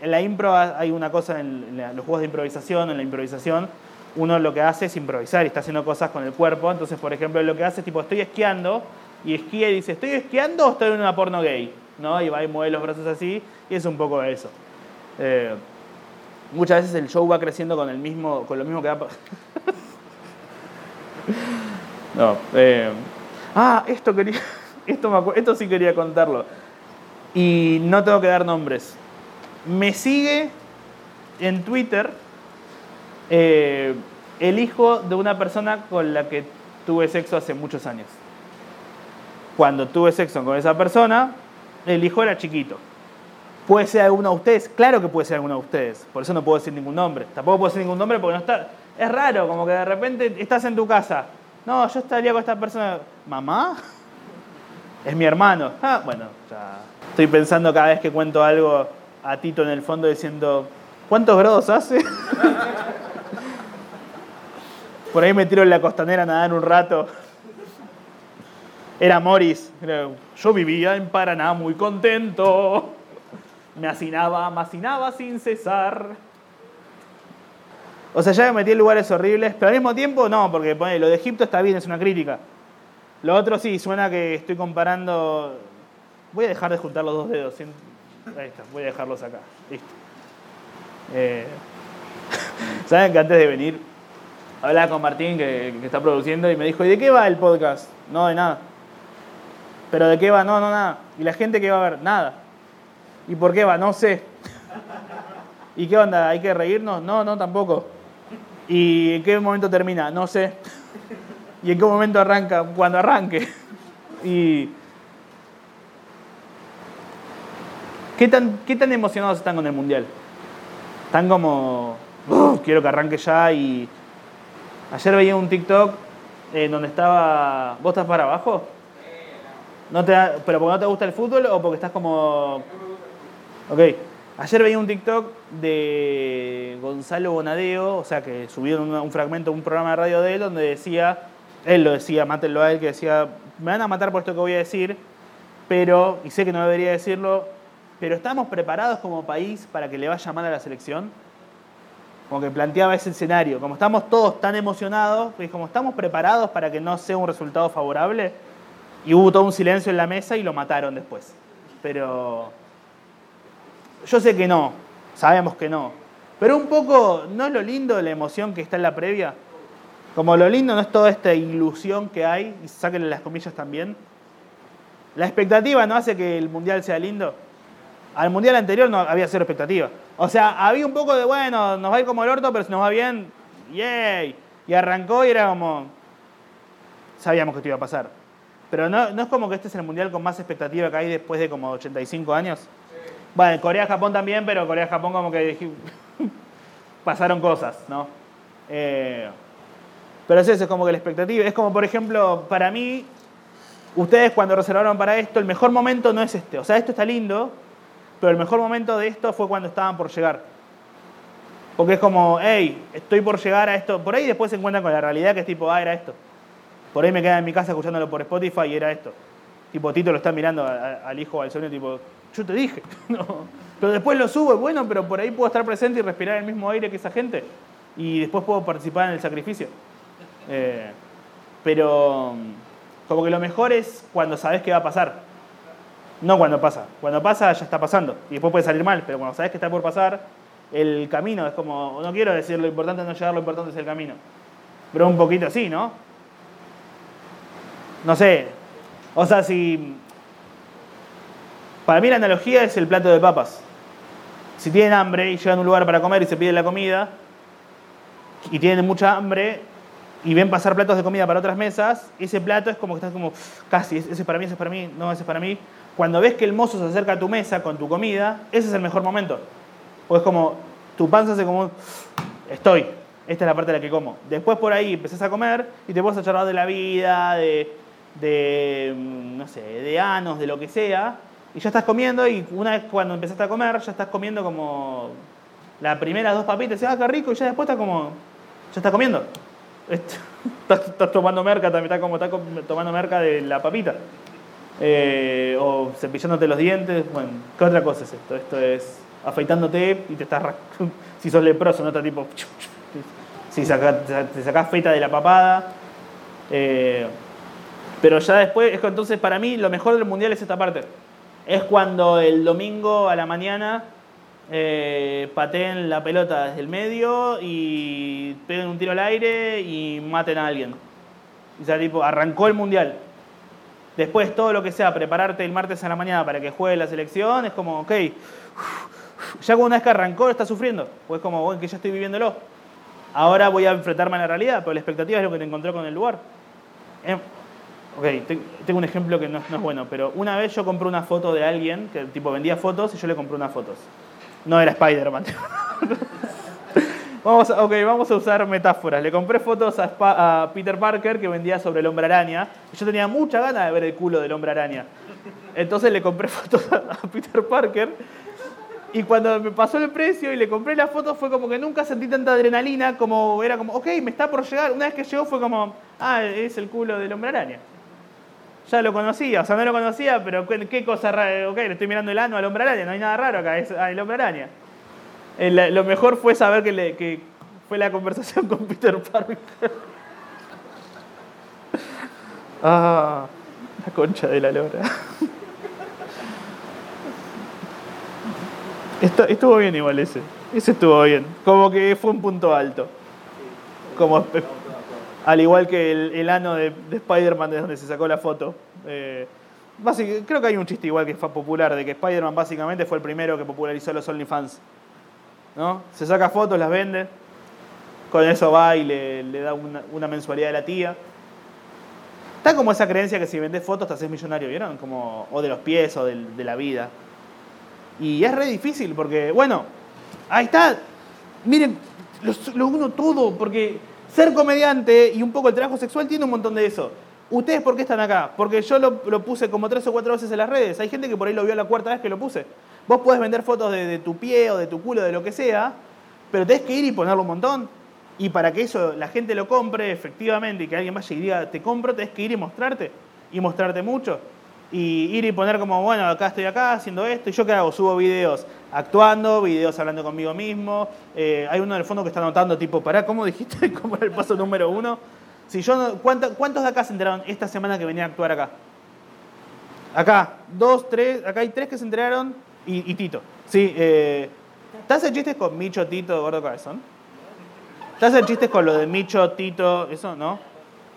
en la impro hay una cosa, en los juegos de improvisación, en la improvisación, uno lo que hace es improvisar y está haciendo cosas con el cuerpo. Entonces, por ejemplo, lo que hace es tipo, estoy esquiando y esquía y dice, ¿estoy esquiando o estoy en una porno gay? ¿No? Y va y mueve los brazos así y es un poco eso. Eh, muchas veces el show va creciendo con el mismo, con lo mismo que va. no. eh, ah, esto quería, esto, esto sí quería contarlo. Y no tengo que dar nombres. Me sigue en Twitter eh, el hijo de una persona con la que tuve sexo hace muchos años. Cuando tuve sexo con esa persona, el hijo era chiquito. ¿Puede ser alguno de ustedes? Claro que puede ser alguno de ustedes. Por eso no puedo decir ningún nombre. Tampoco puedo decir ningún nombre porque no está. Es raro, como que de repente estás en tu casa. No, yo estaría con esta persona. ¿Mamá? Es mi hermano. Ah, bueno, ya. Estoy pensando cada vez que cuento algo a Tito en el fondo diciendo, ¿cuántos grados hace? Por ahí me tiro en la costanera a nadar un rato. Era Morris. Yo vivía en Paraná muy contento. Me hacinaba, me hacinaba sin cesar. O sea, ya me metí en lugares horribles, pero al mismo tiempo no, porque ponele, lo de Egipto está bien, es una crítica. Lo otro sí, suena que estoy comparando. Voy a dejar de juntar los dos dedos. Ahí está, voy a dejarlos acá. Listo. Eh, Saben que antes de venir hablaba con Martín que, que está produciendo y me dijo, ¿y de qué va el podcast? No, de nada. ¿Pero de qué va? No, no, nada. ¿Y la gente qué va a ver? Nada. ¿Y por qué va? No sé. ¿Y qué onda? ¿Hay que reírnos? No, no, tampoco. ¿Y en qué momento termina? No sé. ¿Y en qué momento arranca? Cuando arranque. ¿Y qué tan, qué tan emocionados están con el Mundial? Están como, "Uf, quiero que arranque ya y... Ayer veía un TikTok en donde estaba... ¿Vos estás para abajo? ¿No te da- ¿Pero porque no te gusta el fútbol o porque estás como... Ok. Ayer veía un TikTok de Gonzalo Bonadeo, o sea, que subieron un fragmento de un programa de radio de él donde decía, él lo decía, mátenlo a él, que decía, me van a matar por esto que voy a decir, pero, y sé que no debería decirlo, pero ¿estamos preparados como país para que le vaya mal a la selección? Como que planteaba ese escenario, como estamos todos tan emocionados, pues como estamos preparados para que no sea un resultado favorable, y hubo todo un silencio en la mesa y lo mataron después. Pero yo sé que no, sabemos que no. Pero un poco, ¿no es lo lindo de la emoción que está en la previa? Como lo lindo no es toda esta ilusión que hay, y sáquenle las comillas también. La expectativa no hace que el mundial sea lindo. Al mundial anterior no había cero expectativa. O sea, había un poco de, bueno, nos va a ir como el orto, pero si nos va bien, yay. Y arrancó y era como, sabíamos que esto iba a pasar. Pero no, no es como que este es el mundial con más expectativa que hay después de como 85 años. Bueno, Corea-Japón también, pero Corea-Japón como que pasaron cosas, ¿no? Eh, pero es eso, es como que la expectativa. Es como, por ejemplo, para mí, ustedes cuando reservaron para esto, el mejor momento no es este. O sea, esto está lindo, pero el mejor momento de esto fue cuando estaban por llegar. Porque es como, hey, estoy por llegar a esto. Por ahí después se encuentran con la realidad que es tipo, ah, era esto. Por ahí me quedaba en mi casa escuchándolo por Spotify y era esto. Tipo, Tito lo está mirando al hijo o al sobrino, tipo, yo te dije. No. Pero después lo subo, bueno, pero por ahí puedo estar presente y respirar el mismo aire que esa gente. y después puedo participar en el sacrificio. Eh, pero mm, como que lo mejor es cuando sabes qué va a pasar. No cuando pasa. Cuando pasa ya está pasando. Y después puede salir mal, pero cuando sabes que está por pasar, el camino es como, no quiero decir lo importante es no llegar, lo importante es el camino. Pero un poquito así, ¿no? No sé. O sea, si... Para mí la analogía es el plato de papas. Si tienen hambre y llegan a un lugar para comer y se piden la comida, y tienen mucha hambre y ven pasar platos de comida para otras mesas, ese plato es como que estás como, casi, ese es para mí, ese es para mí, no, ese es para mí. Cuando ves que el mozo se acerca a tu mesa con tu comida, ese es el mejor momento. O es como, tu panza hace como, estoy, esta es la parte de la que como. Después por ahí empezás a comer y te pones a charlar de la vida, de, de, mm, no sé, de anos, de lo que sea, y ya estás comiendo y una vez cuando empezaste a comer, ya estás comiendo como las primeras dos papitas, y ah, qué rico, y ya después estás como, ya estás comiendo. Estás, tomando merca, también estás como estás tomando merca de la papita. Eh, o cepillándote los dientes. Bueno, ¿qué otra cosa es esto? Esto es afeitándote y te estás. Si sos leproso, no está tipo. Si saca- te sacás feta de la papada. Eh, pero ya después, entonces para mí lo mejor del mundial es esta parte. Es cuando el domingo a la mañana eh, pateen la pelota desde el medio y peguen un tiro al aire y maten a alguien. O sea, tipo, arrancó el mundial. Después todo lo que sea, prepararte el martes a la mañana para que juegue la selección, es como, ok, ya una vez que arrancó está sufriendo, pues es como, bueno, que ya estoy viviéndolo. Ahora voy a enfrentarme a la realidad, pero la expectativa es lo que te encontró con el lugar. Em, ok, te- tengo un ejemplo que no, es- no es bueno, pero una vez yo compré una foto de alguien que tipo vendía fotos y yo le compré unas fotos. No era Spider-Man. Vamos ok, vamos a usar metáforas. Le compré fotos a, Spa- a Peter Parker que vendía sobre el hombre araña. Y yo tenía mucha ganas de ver el culo del hombre araña. Entonces le compré fotos a, a Peter Parker. Y cuando me pasó el precio y le compré las fotos fue como que nunca sentí tanta adrenalina como era como, ok, me está por llegar. Una vez que llegó fue como, ah, es el culo del hombre araña. Ya lo conocía, o sea, no lo conocía, pero qué, cosa rara. Ok, le estoy mirando el ano al hombre araña, no hay nada raro acá, es ah, el hombre araña. El- lo mejor fue saber que, le- que fue la conversación con Peter Parker. Ah, la concha de la lora. Estuvo bien igual ese. Ese estuvo bien. Como que fue un punto alto. Como, al igual que el, el ano de, de Spider-Man de donde se sacó la foto. Eh, creo que hay un chiste igual que fue popular, de que Spider-Man básicamente fue el primero que popularizó los OnlyFans. ¿no? Se saca fotos, las vende, con eso va y le, da una, mensualidad de la tía. Está como esa creencia que si vendes fotos te haces millonario, ¿vieron? Como, o de los pies o de, la vida. Y es re difícil porque, bueno, ahí está. Miren, lo uno todo, porque ser comediante y un poco el trabajo sexual tiene un montón de eso. ¿Ustedes por qué están acá? Porque yo lo, lo puse como tres o cuatro veces en las redes. Hay gente que por ahí lo vio la cuarta vez que lo puse. Vos podés vender fotos de, tu pie o de tu culo, de lo que sea, pero tenés que ir y ponerlo un montón. Y para que eso la gente lo compre efectivamente y que alguien vaya y diga te compro, tenés que ir y mostrarte. Y mostrarte mucho. Y ir y poner como, bueno, acá estoy acá haciendo esto. ¿Y yo qué hago? Subo videos actuando, videos hablando conmigo mismo. Eh, hay uno en el fondo que está anotando, tipo, pará, ¿cómo dijiste? ¿Cómo era el paso número uno? Si yo no- ¿cuánta- ¿Cuántos de acá se enteraron esta semana que venía a actuar acá? Acá, dos, tres, acá hay tres que se enteraron y, Tito. Sí, eh, ¿te hacen chistes con Micho, Tito, Gordo Cabezón? ¿Te hacen chistes con lo de Micho, Tito, eso, no?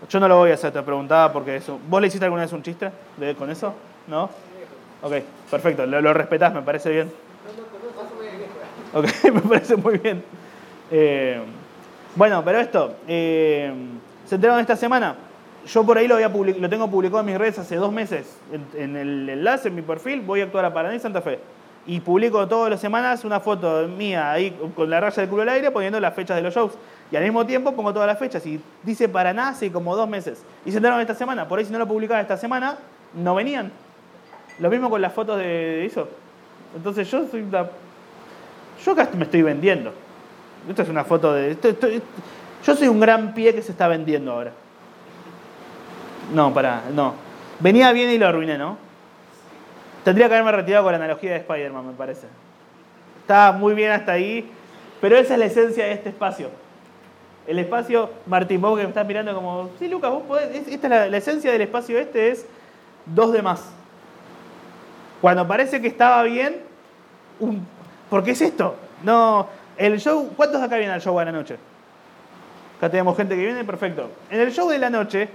Yo no lo voy a hacer, te preguntaba porque eso. ¿Vos le hiciste alguna vez un chiste con eso? ¿No? Ok, perfecto, lo, lo respetás, me parece bien. Ok, me parece muy bien. Eh, bueno, pero esto, eh, se enteraron esta semana. Yo por ahí lo, había lo tengo publicado en mis redes hace dos meses. En, en el enlace, en mi perfil, voy a actuar a Paraná y Santa Fe. Y publico todas las semanas una foto mía ahí con la raya del culo al aire poniendo las fechas de los shows. Y al mismo tiempo pongo todas las fechas. Y dice Paraná hace como dos meses. Y se enteraron esta semana. Por ahí si no lo publicaba esta semana, no venían. Lo mismo con las fotos de, eso. Entonces yo soy yo acá me estoy vendiendo. Esto es una foto de. yo soy un gran pie que se está vendiendo ahora. No, pará, no. Venía bien y lo arruiné, ¿no? Tendría que haberme retirado con la analogía de Spider-Man, me parece. Estaba muy bien hasta ahí, pero esa es la esencia de este espacio. El espacio, Martín, vos que me estás mirando como, sí, Lucas, vos podés, es- esta es la, la esencia del espacio este es dos de más. Cuando parece que estaba bien, un, ¿por qué es esto? No, el show, ¿cuántos de acá vienen al show a la noche? Acá tenemos gente que viene, perfecto. En el show de la noche.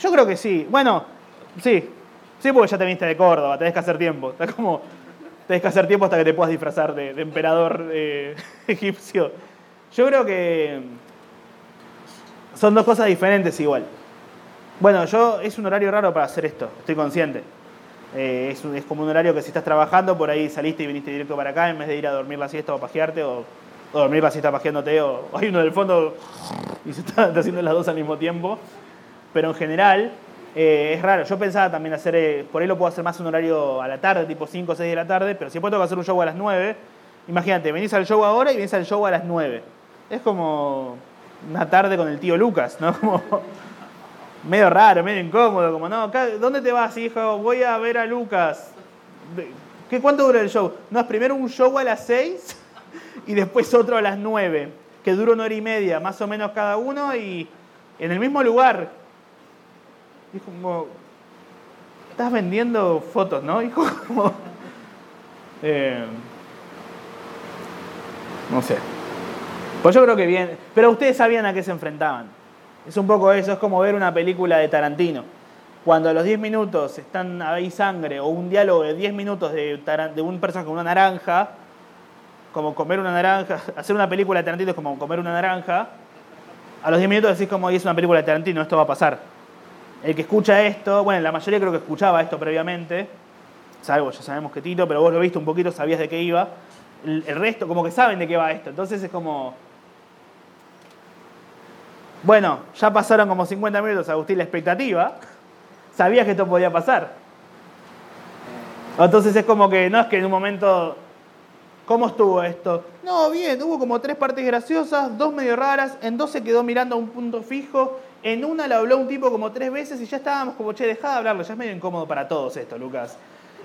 Yo creo que sí. Bueno, sí. Sí, porque ya te viniste de Córdoba, tenés que hacer tiempo. Está como. Tenés que hacer tiempo hasta que te puedas disfrazar de, de emperador eh, egipcio. Yo creo que. Son dos cosas diferentes igual. Bueno, yo. Es un horario raro para hacer esto, estoy consciente. Eh, es, es como un horario que si estás trabajando, por ahí saliste y viniste directo para acá en vez de ir a dormir la siesta o pajearte, o, o dormir la siesta pajeándote, o, hay uno del fondo y se está haciendo las dos al mismo tiempo. Pero en general eh, es raro. Yo pensaba también hacer, eh, por ahí lo puedo hacer más un horario a la tarde, tipo 5 o 6 de la tarde, pero si después tengo que hacer un show a las 9, imagínate, venís al show ahora y venís al show a las 9. Es como una tarde con el tío Lucas, ¿no? Como medio raro, medio incómodo, como no, ¿dónde te vas, hijo? Voy a ver a Lucas. ¿Qué, ¿Cuánto dura el show? No, es primero un show a las 6 y después otro a las 9, que dura una hora y media, más o menos cada uno, y en el mismo lugar. Es como, estás vendiendo fotos, ¿no? Como, eh, no sé. Pues yo creo que bien, pero ustedes sabían a qué se enfrentaban. Es un poco eso, es como ver una película de Tarantino. Cuando a los 10 minutos están ahí sangre o un diálogo de 10 minutos de un personaje con una naranja, como comer una naranja, hacer una película de Tarantino es como comer una naranja, a los 10 minutos decís como, y es una película de Tarantino, esto va a pasar. El que escucha esto, bueno, la mayoría creo que escuchaba esto previamente, salvo ya sabemos que Tito, pero vos lo viste un poquito, sabías de qué iba. El, resto, como que saben de qué va esto. Entonces es como. Bueno, ya pasaron como 50 minutos, Agustín, la expectativa. Sabías que esto podía pasar. Entonces es como que no es que en un momento. ¿Cómo estuvo esto? No, bien, hubo como tres partes graciosas, dos medio raras, en dos se quedó mirando a un punto fijo, en una le habló un tipo como tres veces y ya estábamos como, che, dejá de hablarlo, ya es medio incómodo para todos esto, Lucas.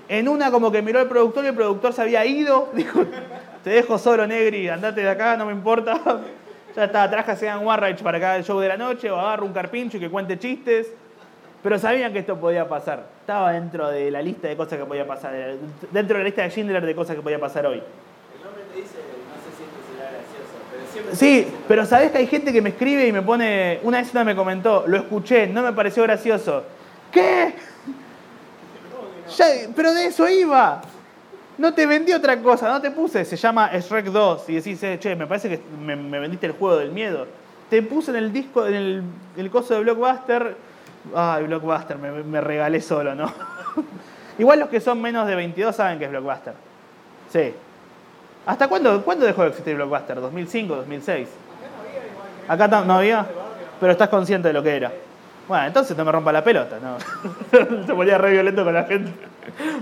En una como que miró al productor y el productor se había ido, dijo, te dejo solo, Negri, andate de acá, no me importa. Ya está, traje a Warrich para acá el show de la noche, o agarro un carpincho y que cuente chistes. Pero sabían que esto podía pasar. Estaba dentro de la lista de cosas que podía pasar, dentro de la lista de Schindler de cosas que podía pasar hoy. El nombre te dice, no sé si esto será gracioso, pero siempre. Sí, pero sabés que hay gente que me escribe y me pone. Una vez una me comentó, lo escuché, no me pareció gracioso. ¿Qué? Ya, pero de eso iba. No te vendí otra cosa, no te puse. Se llama Shrek 2 y decís, eh, che, me parece que me, me vendiste el juego del miedo. Te puse en el disco, en el, el coso de Blockbuster. Ay, Blockbuster, me, me regalé solo, ¿no? Igual los que son menos de 22 saben que es Blockbuster. Sí. ¿Hasta cuándo, cuándo dejó de existir Blockbuster? ¿2005, 2006? Acá no había, pero estás consciente de lo que era. Bueno, entonces no me rompa la pelota, no. Se ponía re violento con la gente.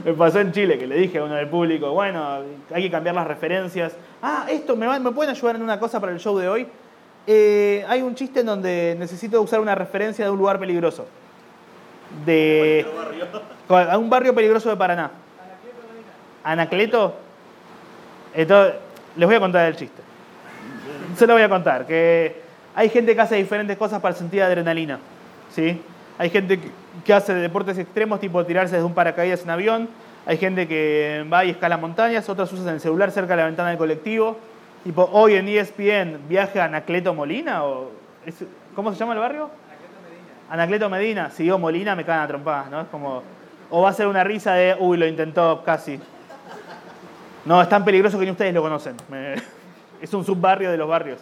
Me pasó en Chile que le dije a uno del público, bueno, hay que cambiar las referencias. Ah, esto, ¿me, va- me pueden ayudar en una cosa para el show de hoy? Eh, hay un chiste en donde necesito usar una referencia de un lugar peligroso. De a un barrio peligroso de Paraná. Anacleto. Entonces, les voy a contar el chiste. Se lo voy a contar, que hay gente que hace diferentes cosas para sentir adrenalina. ¿sí? Hay gente que- hace deportes extremos, tipo tirarse desde un paracaídas en avión. Hay gente que va y escala montañas, otros usan el celular cerca de la ventana del colectivo. Tipo, hoy en ESPN, viaje a Anacleto Molina, o es- ¿cómo se llama el barrio? Anacleto Medina. Si digo Molina, me cagan a trompadas, ¿no? Es como, o va a ser una risa de, uy, lo intentó casi. No, es tan peligroso que ni ustedes lo conocen. Es un subbarrio de los barrios.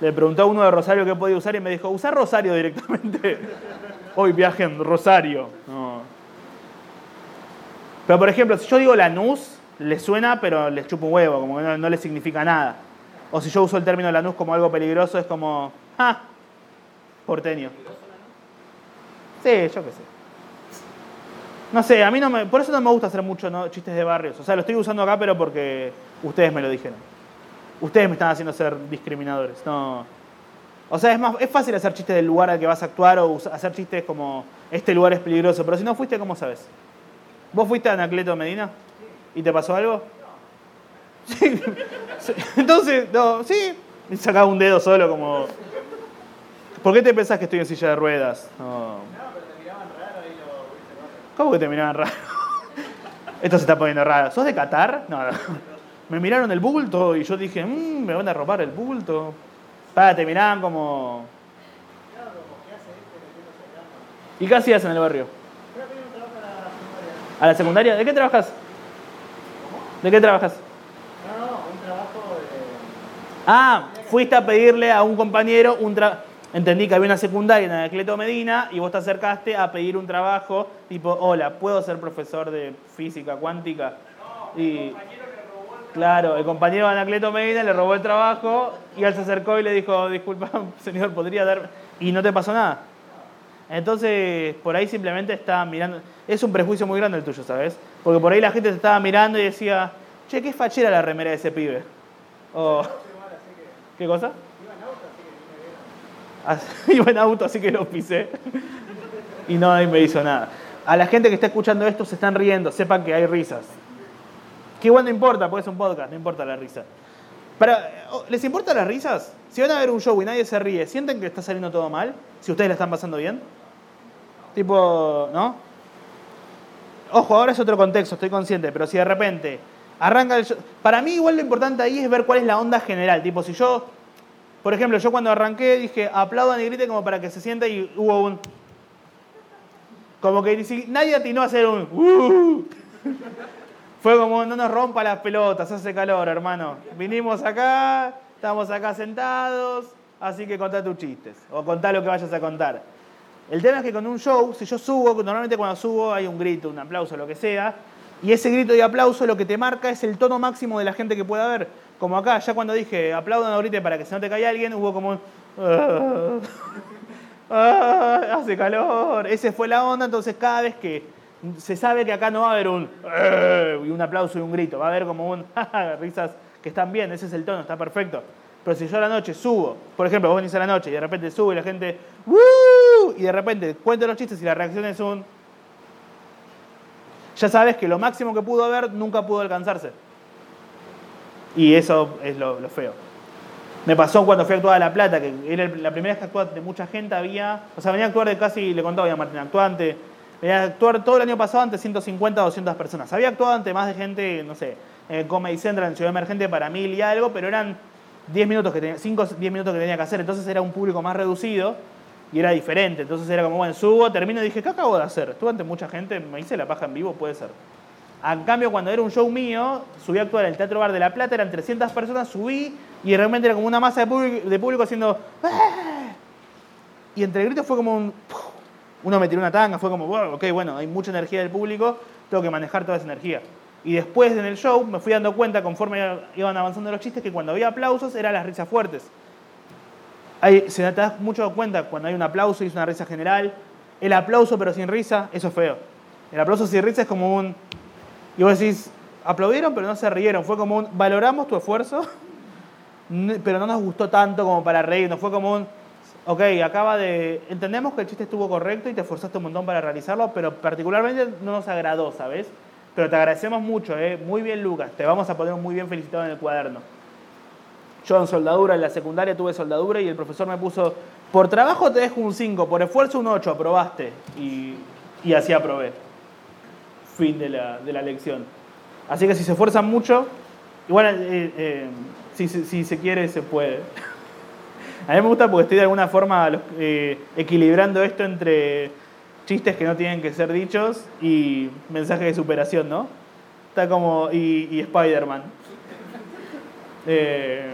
Le preguntó a uno de Rosario qué podía usar y me dijo, usar Rosario directamente. Hoy viaje en Rosario. Pero por ejemplo, si yo digo Lanús, les suena, pero les chupa un huevo, como que no, no les significa nada. O si yo uso el término Lanús como algo peligroso, es como, ah, porteño. Sí, yo qué sé. No sé, a mí no me. Por eso no me gusta hacer mucho ¿no? chistes de barrios. O sea, lo estoy usando acá, pero porque ustedes me lo dijeron. Ustedes me están haciendo ser discriminadores. No. O sea, es más, es fácil hacer chistes del lugar al que vas a actuar o hacer chistes como este lugar es peligroso. Pero si no fuiste, ¿cómo sabes? ¿Vos fuiste a Anacleto Medina? ¿Y te pasó algo? Sí. Entonces, no, sí. Y sacaba un dedo solo como... ¿Por qué te pensás que estoy en silla de ruedas? No. ¿Cómo que te miraban raro? Esto se está poniendo raro. ¿Sos de Qatar? No, no. Me miraron el bulto y yo dije, "Mm, me van a robar el bulto. Pa, te miraban como... ¿Y qué hacías en el barrio? ¿A la secundaria? ¿De qué trabajas? ¿De qué trabajas? Ah, fuiste a pedirle a un compañero un trabajo. Entendí que había una secundaria en Anacleto Medina y vos te acercaste a pedir un trabajo tipo, hola, ¿puedo ser profesor de física cuántica? Y claro, el compañero de Anacleto Medina le robó el trabajo y él se acercó y le dijo, disculpa, señor, ¿podría dar...? Y no te pasó nada. Entonces, por ahí simplemente estaba mirando. Es un prejuicio muy grande el tuyo, ¿sabes? Porque por ahí la gente te estaba mirando y decía, che, qué fachera la remera de ese pibe. O, ¿Qué cosa? Iba en auto, así que lo pisé. Y no me hizo nada. A la gente que está escuchando esto se están riendo, sepan que hay risas. Que igual no importa, porque es un podcast, no importa la risa. Pero, ¿les importan las risas? Si van a ver un show y nadie se ríe, ¿sienten que está saliendo todo mal? Si ustedes la están pasando bien. Tipo, ¿no? Ojo, ahora es otro contexto, estoy consciente, pero si de repente arranca el show... Para mí igual lo importante ahí es ver cuál es la onda general. Tipo, si yo, por ejemplo, yo cuando arranqué dije, aplaudan y griten como para que se sienta y hubo un... Como que nadie atinó a hacer un... "Uh". Fue como, no nos rompa las pelotas, hace calor, hermano. Vinimos acá, estamos acá sentados, así que contá tus chistes. O contá lo que vayas a contar. El tema es que con un show, si yo subo, normalmente cuando subo hay un grito, un aplauso, lo que sea, y ese grito y aplauso lo que te marca es el tono máximo de la gente que pueda haber. Como acá, ya cuando dije aplaudan ahorita para que se no te caiga alguien, hubo como un... "Ah, ah, hace calor. Ese fue la onda, entonces cada vez que se sabe que acá no va a haber un... "Eh", y un aplauso y un grito, va a haber como un... risas que están bien, ese es el tono, está perfecto. Pero si yo a la noche subo, por ejemplo, vos venís a la noche y de repente subo y la gente... Y de repente cuento los chistes y la reacción es un... Ya sabes que lo máximo que pudo haber nunca pudo alcanzarse. Y eso es lo, feo. Me pasó cuando fui a actuar a La Plata, que era la primera vez que actuaba de mucha gente, había... O sea, venía a actuar de casi, le contaba a Martín, actuante. Venía a actuar todo el año pasado ante 150 o 200 personas. Había actuado ante más de gente, no sé, en Comedy Central, en Ciudad Emergente para mil y algo, pero eran 10 minutos que tenía, 5 10 minutos que tenía que hacer. Entonces era un público más reducido y era diferente. Entonces era como, bueno, subo, termino y dije, ¿qué acabo de hacer? Estuve ante mucha gente, me hice la paja en vivo, puede ser. En cambio, cuando era un show mío, subí a actuar el Teatro Bar de La Plata, eran 300 personas, subí y realmente era como una masa de público, de público haciendo... "Ah". Y entre gritos fue como un... Uno me tiró una tanga, fue como, ok, bueno, hay mucha energía del público, tengo que manejar toda esa energía. Y después en el show me fui dando cuenta, conforme iban avanzando los chistes, que cuando había aplausos eran las risas fuertes. Se te das mucho cuenta cuando hay un aplauso y es una risa general. El aplauso pero sin risa, eso es feo. El aplauso sin risa es como un... Y vos decís, aplaudieron pero no se rieron. Fue como un, valoramos tu esfuerzo, pero no nos gustó tanto como para reírnos. Fue como un, ok, acaba de... Entendemos que el chiste estuvo correcto y te esforzaste un montón para realizarlo, pero particularmente no nos agradó, ¿sabes? Pero te agradecemos mucho, ¿eh? Muy bien, Lucas. Te vamos a poner muy bien felicitado en el cuaderno. Yo en soldadura, en la secundaria tuve soldadura y el profesor me puso, por trabajo te dejo un 5, por esfuerzo un 8, aprobaste. Y así aprobé. Fin de la, de la lección. Así que si se esfuerzan mucho, igual eh, eh, si, si- si se quiere se puede. A mí me gusta porque estoy de alguna forma eh, equilibrando esto entre chistes que no tienen que ser dichos y mensaje de superación, ¿no? Está como. y, y Spider-Man. Eh,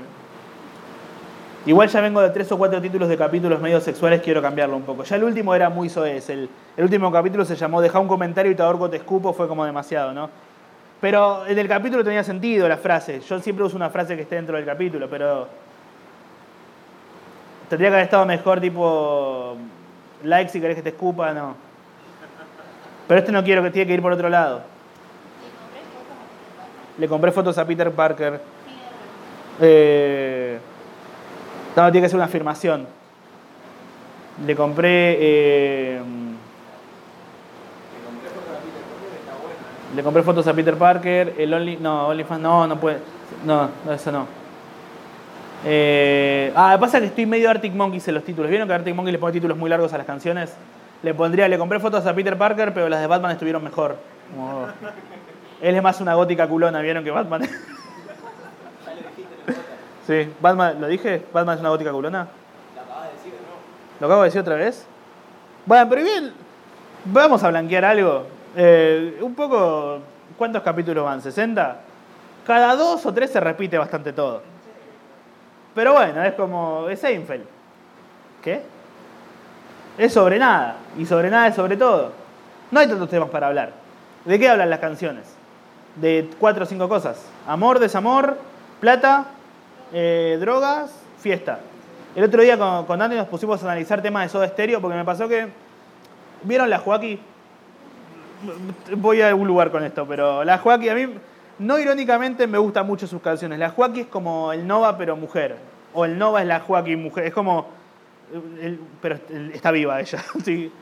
igual ya vengo de tres o cuatro títulos de capítulos medio sexuales, quiero cambiarlo un poco. Ya el último era muy soez. El, el último capítulo se llamó Deja un comentario y te ahorco, te escupo, fue como demasiado, ¿no? Pero en el capítulo tenía sentido la frase. Yo siempre uso una frase que esté dentro del capítulo, pero. Tendría que haber estado mejor, tipo. Like si querés que te escupa, no. Pero este no quiero que tiene que ir por otro lado. Le compré fotos a Peter Parker. Eh, no, tiene que ser una afirmación. Le compré. eh, le compré fotos a Peter Parker. El Only. No, OnlyFans. No, no puede. No, eso no. Eh, ah, pasa que estoy medio Arctic Monkeys en los títulos. ¿Vieron que Arctic Monkeys le pone títulos muy largos a las canciones? Le pondría, le compré fotos a Peter Parker, pero las de Batman estuvieron mejor. Él es más una gótica culona, ¿vieron que Batman? sí, Batman, ¿lo dije? ¿Batman es una gótica culona? La acabas de decir, ¿no? ¿Lo acabo de decir otra vez? Bueno, pero bien, vamos a blanquear algo. Eh, un poco, ¿cuántos capítulos van? ¿60? Cada dos o tres se repite bastante todo. Pero bueno, es como, es Seinfeld. ¿Qué? Es sobre nada, y sobre nada es sobre todo. No hay tantos temas para hablar. ¿De qué hablan las canciones? De cuatro o cinco cosas. Amor, desamor, plata, eh, drogas, fiesta. El otro día con, con Andy nos pusimos a analizar temas de Soda Stereo porque me pasó que. ¿Vieron la Joaquí? Voy a un lugar con esto, pero la Joaquí a mí, no irónicamente, me gustan mucho sus canciones. La Joaquí es como el Nova, pero mujer. O el Nova es la Joaquí mujer. Es como. pero está viva ella. sí.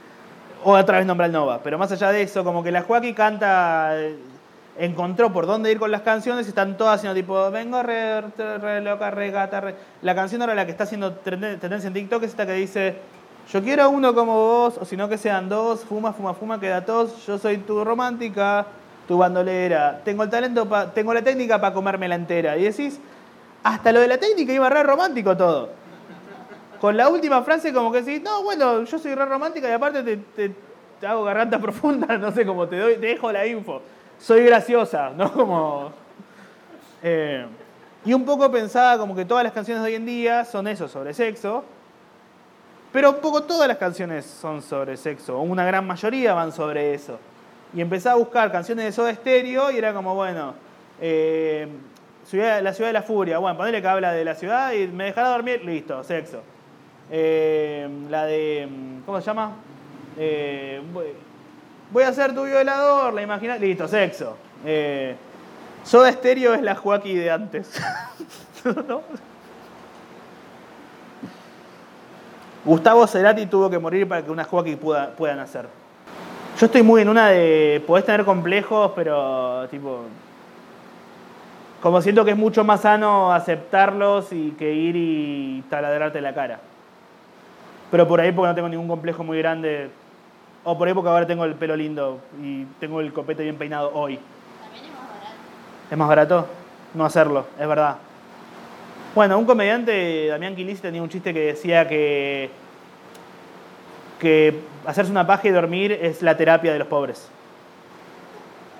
O otra vez nombra el Nova. Pero más allá de eso, como que la Joaquí canta. Encontró por dónde ir con las canciones están todas haciendo tipo, vengo re, re- loca, re gata, re-". La canción ahora la que está haciendo tendencia en TikTok es esta que dice, yo quiero uno como vos, o si no que sean dos, fuma, fuma, fuma, queda tos, yo soy tu romántica, tu bandolera, tengo el talento, tengo la técnica para comérmela entera. Y decís, hasta lo de la técnica iba re romántico todo. Con la última frase como que decís, no, bueno, yo soy re romántica y aparte te, te- te hago garganta profunda, no sé cómo te doy, te dejo la info. Soy graciosa, ¿no? Como... eh, y un poco pensaba como que todas las canciones de hoy en día son eso, sobre sexo. Pero un poco todas las canciones son sobre sexo, una gran mayoría van sobre eso. Y empecé a buscar canciones de Soda Stereo y era como, bueno, eh, la ciudad de la furia, bueno, ponele que habla de la ciudad y me dejará dormir, listo, sexo. Eh, la de, ¿cómo se llama? Voy- a ser tu violador, la imagina, listo, sexo. Eh, Soda Stereo es la Joaquí de antes. Gustavo Cerati tuvo que morir para que una Joaquí pueda, pueda nacer. Yo estoy muy en una de. Podés tener complejos, pero tipo. Como siento que es mucho más sano aceptarlos y que ir y taladrarte la cara. Pero por ahí porque no tengo ningún complejo muy grande. O por ahí porque ahora tengo el pelo lindo y tengo el copete bien peinado hoy. También es más barato. ¿Es más barato? No hacerlo, es verdad. Bueno, un comediante, Damián Quilisi, tenía un chiste que decía que, que hacerse una paja y dormir es la terapia de los pobres.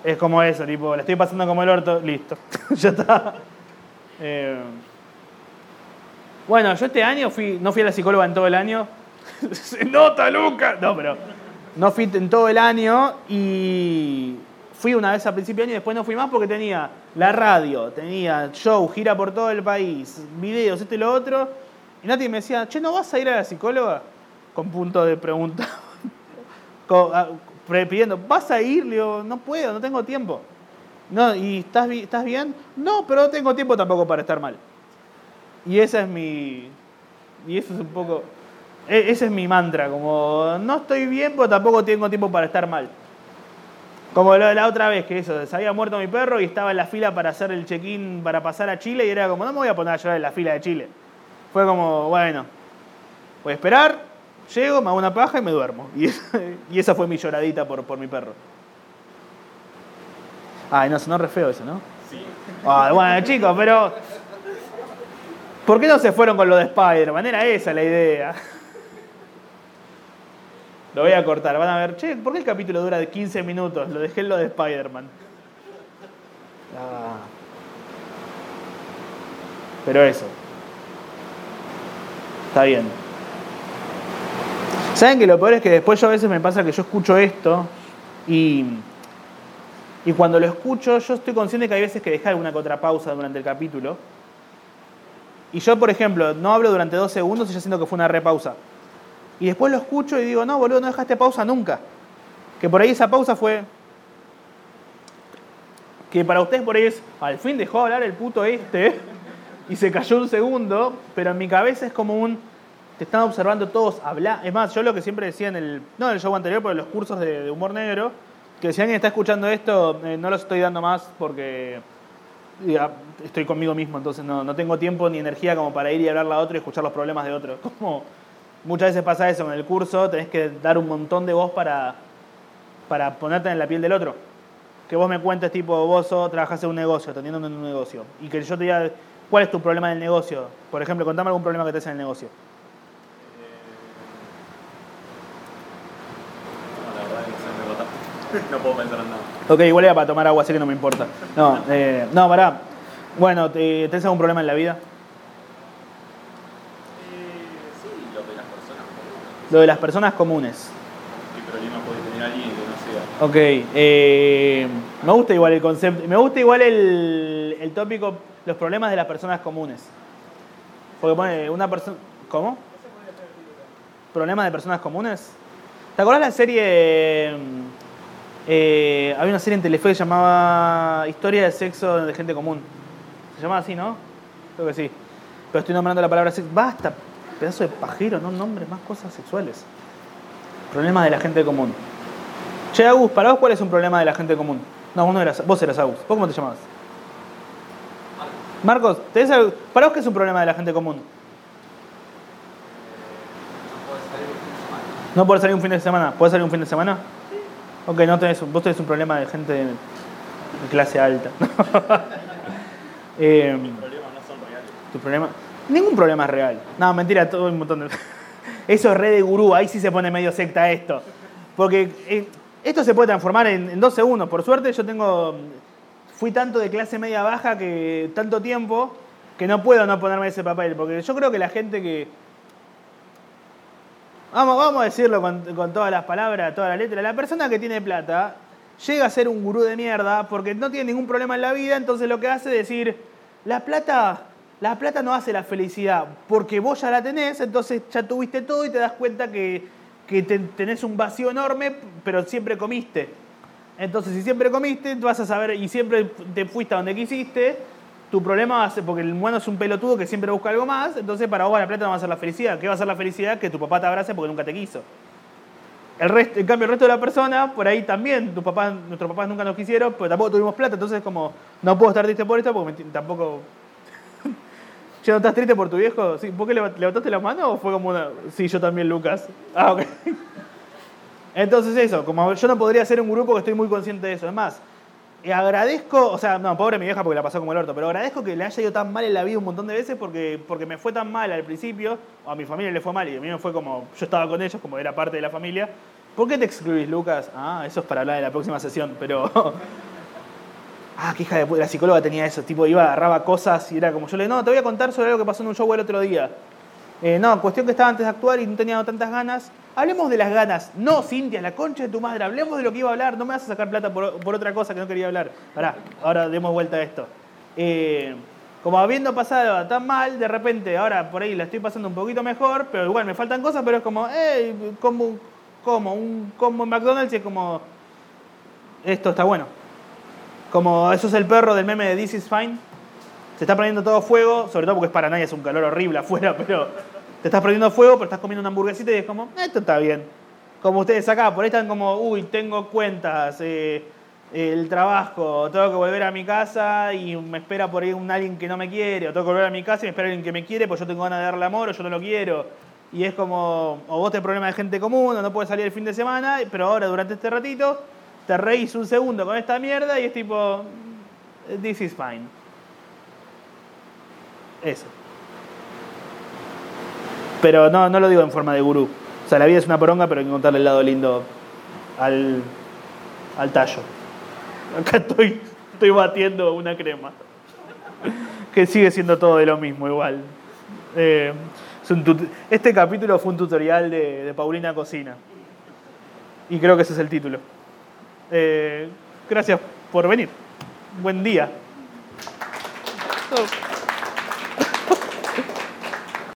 Es como eso, tipo, la estoy pasando como el orto, listo, ya está. Eh, bueno, yo este año fui, no fui a la psicóloga en todo el año. Se nota, Luca. No, pero no fui en todo el año y fui una vez a principio de año y después no fui más porque tenía la radio, tenía show, gira por todo el país, videos, esto y lo otro. Y Nati me decía, che, ¿no vas a ir a la psicóloga? Con punto de pregunta. Ah, pidiendo, ¿vas a ir? Le digo, no puedo, no tengo tiempo. No, ¿y estás, estás bien? No, pero no tengo tiempo tampoco para estar mal. Y esa es mi. Y eso es un poco. E- Ese es mi mantra, como no estoy bien, pero tampoco tengo tiempo para estar mal. Como lo de la otra vez, que eso, se había muerto mi perro y estaba en la fila para hacer el check-in para pasar a Chile y era como, no me voy a poner a llorar en la fila de Chile. Fue como, bueno, voy a esperar, llego, me hago una paja y me duermo. Y, esa- y esa fue mi lloradita por, por mi perro. Ay, no, sonó re feo eso, ¿no? Sí. Ay, bueno, chicos, pero. ¿Por qué no se fueron con lo de Spider-Man? Era esa la idea. Lo voy a cortar, van a ver, che, ¿por qué el capítulo dura de 15 minutos? Lo dejé en lo de Spider-Man. Ah. Pero eso. Está bien. ¿Saben que lo peor es que después yo a veces me pasa que yo escucho esto y, y cuando lo escucho yo estoy consciente que hay veces que dejar alguna que otra pausa durante el capítulo. Y yo, por ejemplo, no hablo durante dos segundos y ya siento que fue una repausa. Y después lo escucho y digo, no, boludo, no dejaste pausa nunca. Que por ahí esa pausa fue... Que para ustedes por ahí es, al fin dejó hablar el puto este y se cayó un segundo, pero en mi cabeza es como un... Te están observando todos hablar. Es más, yo lo que siempre decía en el... No en el show anterior, pero en los cursos de, humor negro, que si alguien está escuchando esto, eh, no los estoy dando más porque y, ah, estoy conmigo mismo, entonces no, no tengo tiempo ni energía como para ir y hablarle a otro y escuchar los problemas de otro. Como muchas veces pasa eso en el curso, tenés que dar un montón de voz para, para ponerte en la piel del otro. Que vos me cuentes, tipo, vos trabajás en un negocio, atendiendo en un negocio, y que yo te diga, ¿cuál es tu problema del negocio? Por ejemplo, contame algún problema que tenés en el negocio. Bota. no puedo pensar en nada. Ok, igual era para tomar agua, así que no me importa. No, eh, no, pará. Bueno, ¿te- ¿tenés algún problema en la vida? Eh, sí, lo de las personas. comunes. Lo de las personas comunes. ¿Qué problema puede tener alguien que no sea? Ok, eh, me gusta igual el concepto, me gusta igual el, el tópico, los problemas de las personas comunes. Porque pone una persona... ¿Cómo? ¿Problemas de personas comunes? ¿Te acordás la serie... mm, eh, había una serie en Telefe que llamaba Historia de sexo de gente común. Se llamaba así, ¿no? Creo que sí. Pero estoy nombrando la palabra sexo. Basta, pedazo de pajero, no nombres más cosas sexuales. Problemas de la gente común. Che, Agus, para vos, ¿cuál es un problema de la gente común? No, vos no eras, vos eras Agus. ¿Vos cómo te llamabas? Marcos, ¿tenés algo- ¿para vos qué es un problema de la gente común? No puedes salir un fin de semana. un fin de semana. ¿Puedes salir un fin de semana? Ok, no tenés, vos tenés un problema de gente de, clase alta. Eh, Los problemas no son reales. ¿Tu problema? Ningún problema es real. No, mentira, todo un montón de. Eso es re de gurú, ahí sí se pone medio secta esto. Porque eh, esto se puede transformar en, dos segundos. Por suerte, yo tengo. Fui tanto de clase media baja que tanto tiempo que no puedo no ponerme ese papel. Porque yo creo que la gente que. Vamos, vamos a decirlo con, con todas las palabras, todas las letras. La persona que tiene plata llega a ser un gurú de mierda porque no tiene ningún problema en la vida, entonces lo que hace es decir, la plata, la plata no hace la felicidad, porque vos ya la tenés, entonces ya tuviste todo y te das cuenta que, que te- tenés un vacío enorme, pero siempre comiste. Entonces, si siempre comiste, vas a saber y siempre te fuiste a donde quisiste, tu problema va a ser, porque el humano es un pelotudo que siempre busca algo más, entonces para vos la plata no va a ser la felicidad. ¿Qué va a ser la felicidad? Que tu papá te abrace porque nunca te quiso. El resto, en cambio, el resto de la persona, por ahí también, tus papás, nuestros papás nunca nos quisieron, pero tampoco tuvimos plata, entonces como, no puedo estar triste por esto porque tampoco... ¿Ya no estás triste por tu viejo? Sí, ¿Por qué leva- levantaste la mano o fue como una... Sí, yo también, Lucas. Ah, ok. Entonces eso, como yo no podría ser un grupo que estoy muy consciente de eso. Es más, eh, agradezco, o sea, no, pobre mi vieja porque la pasó como el orto, pero agradezco que le haya ido tan mal en la vida un montón de veces porque, porque me fue tan mal al principio, o a mi familia le fue mal y a mí me fue como, yo estaba con ellos, como era parte de la familia. ¿Por qué te excluís, Lucas? Ah, eso es para hablar de la próxima sesión, pero... Ah, qué hija de puta, la psicóloga tenía eso, tipo iba, agarraba cosas y era como yo le no, te voy a contar sobre algo que pasó en un show el otro día. Eh, no, cuestión que estaba antes de actuar y no tenía tantas ganas. Hablemos de las ganas. No, Cintia, la concha de tu madre. Hablemos de lo que iba a hablar. No me vas a sacar plata por, por otra cosa que no quería hablar. Pará, ahora demos vuelta a esto. Eh, como habiendo pasado tan mal, de repente, ahora por ahí la estoy pasando un poquito mejor, pero igual me faltan cosas, pero es como, hey, como, como un combo en McDonald's y es como, esto está bueno. Como eso es el perro del meme de This is Fine. Se está prendiendo todo fuego, sobre todo porque es para nadie, es un calor horrible afuera, pero te estás prendiendo fuego, pero estás comiendo una hamburguesita y es como, esto está bien. Como ustedes acá, por ahí están como, uy, tengo cuentas, eh, el trabajo, tengo que volver a mi casa y me espera por ahí un alguien que no me quiere, o tengo que volver a mi casa y me espera alguien que me quiere, pues yo tengo ganas de darle amor o yo no lo quiero. Y es como, o vos tenés problema de gente común, o no puedes salir el fin de semana, pero ahora durante este ratito te reís un segundo con esta mierda y es tipo, this is fine. Eso. Pero no, no lo digo en forma de gurú. O sea, la vida es una poronga, pero hay que contarle el lado lindo al, al tallo. Acá estoy, estoy batiendo una crema. Que sigue siendo todo de lo mismo igual. Eh, este capítulo fue un tutorial de Paulina Cocina. Y creo que ese es el título. Eh, gracias por venir. Buen día.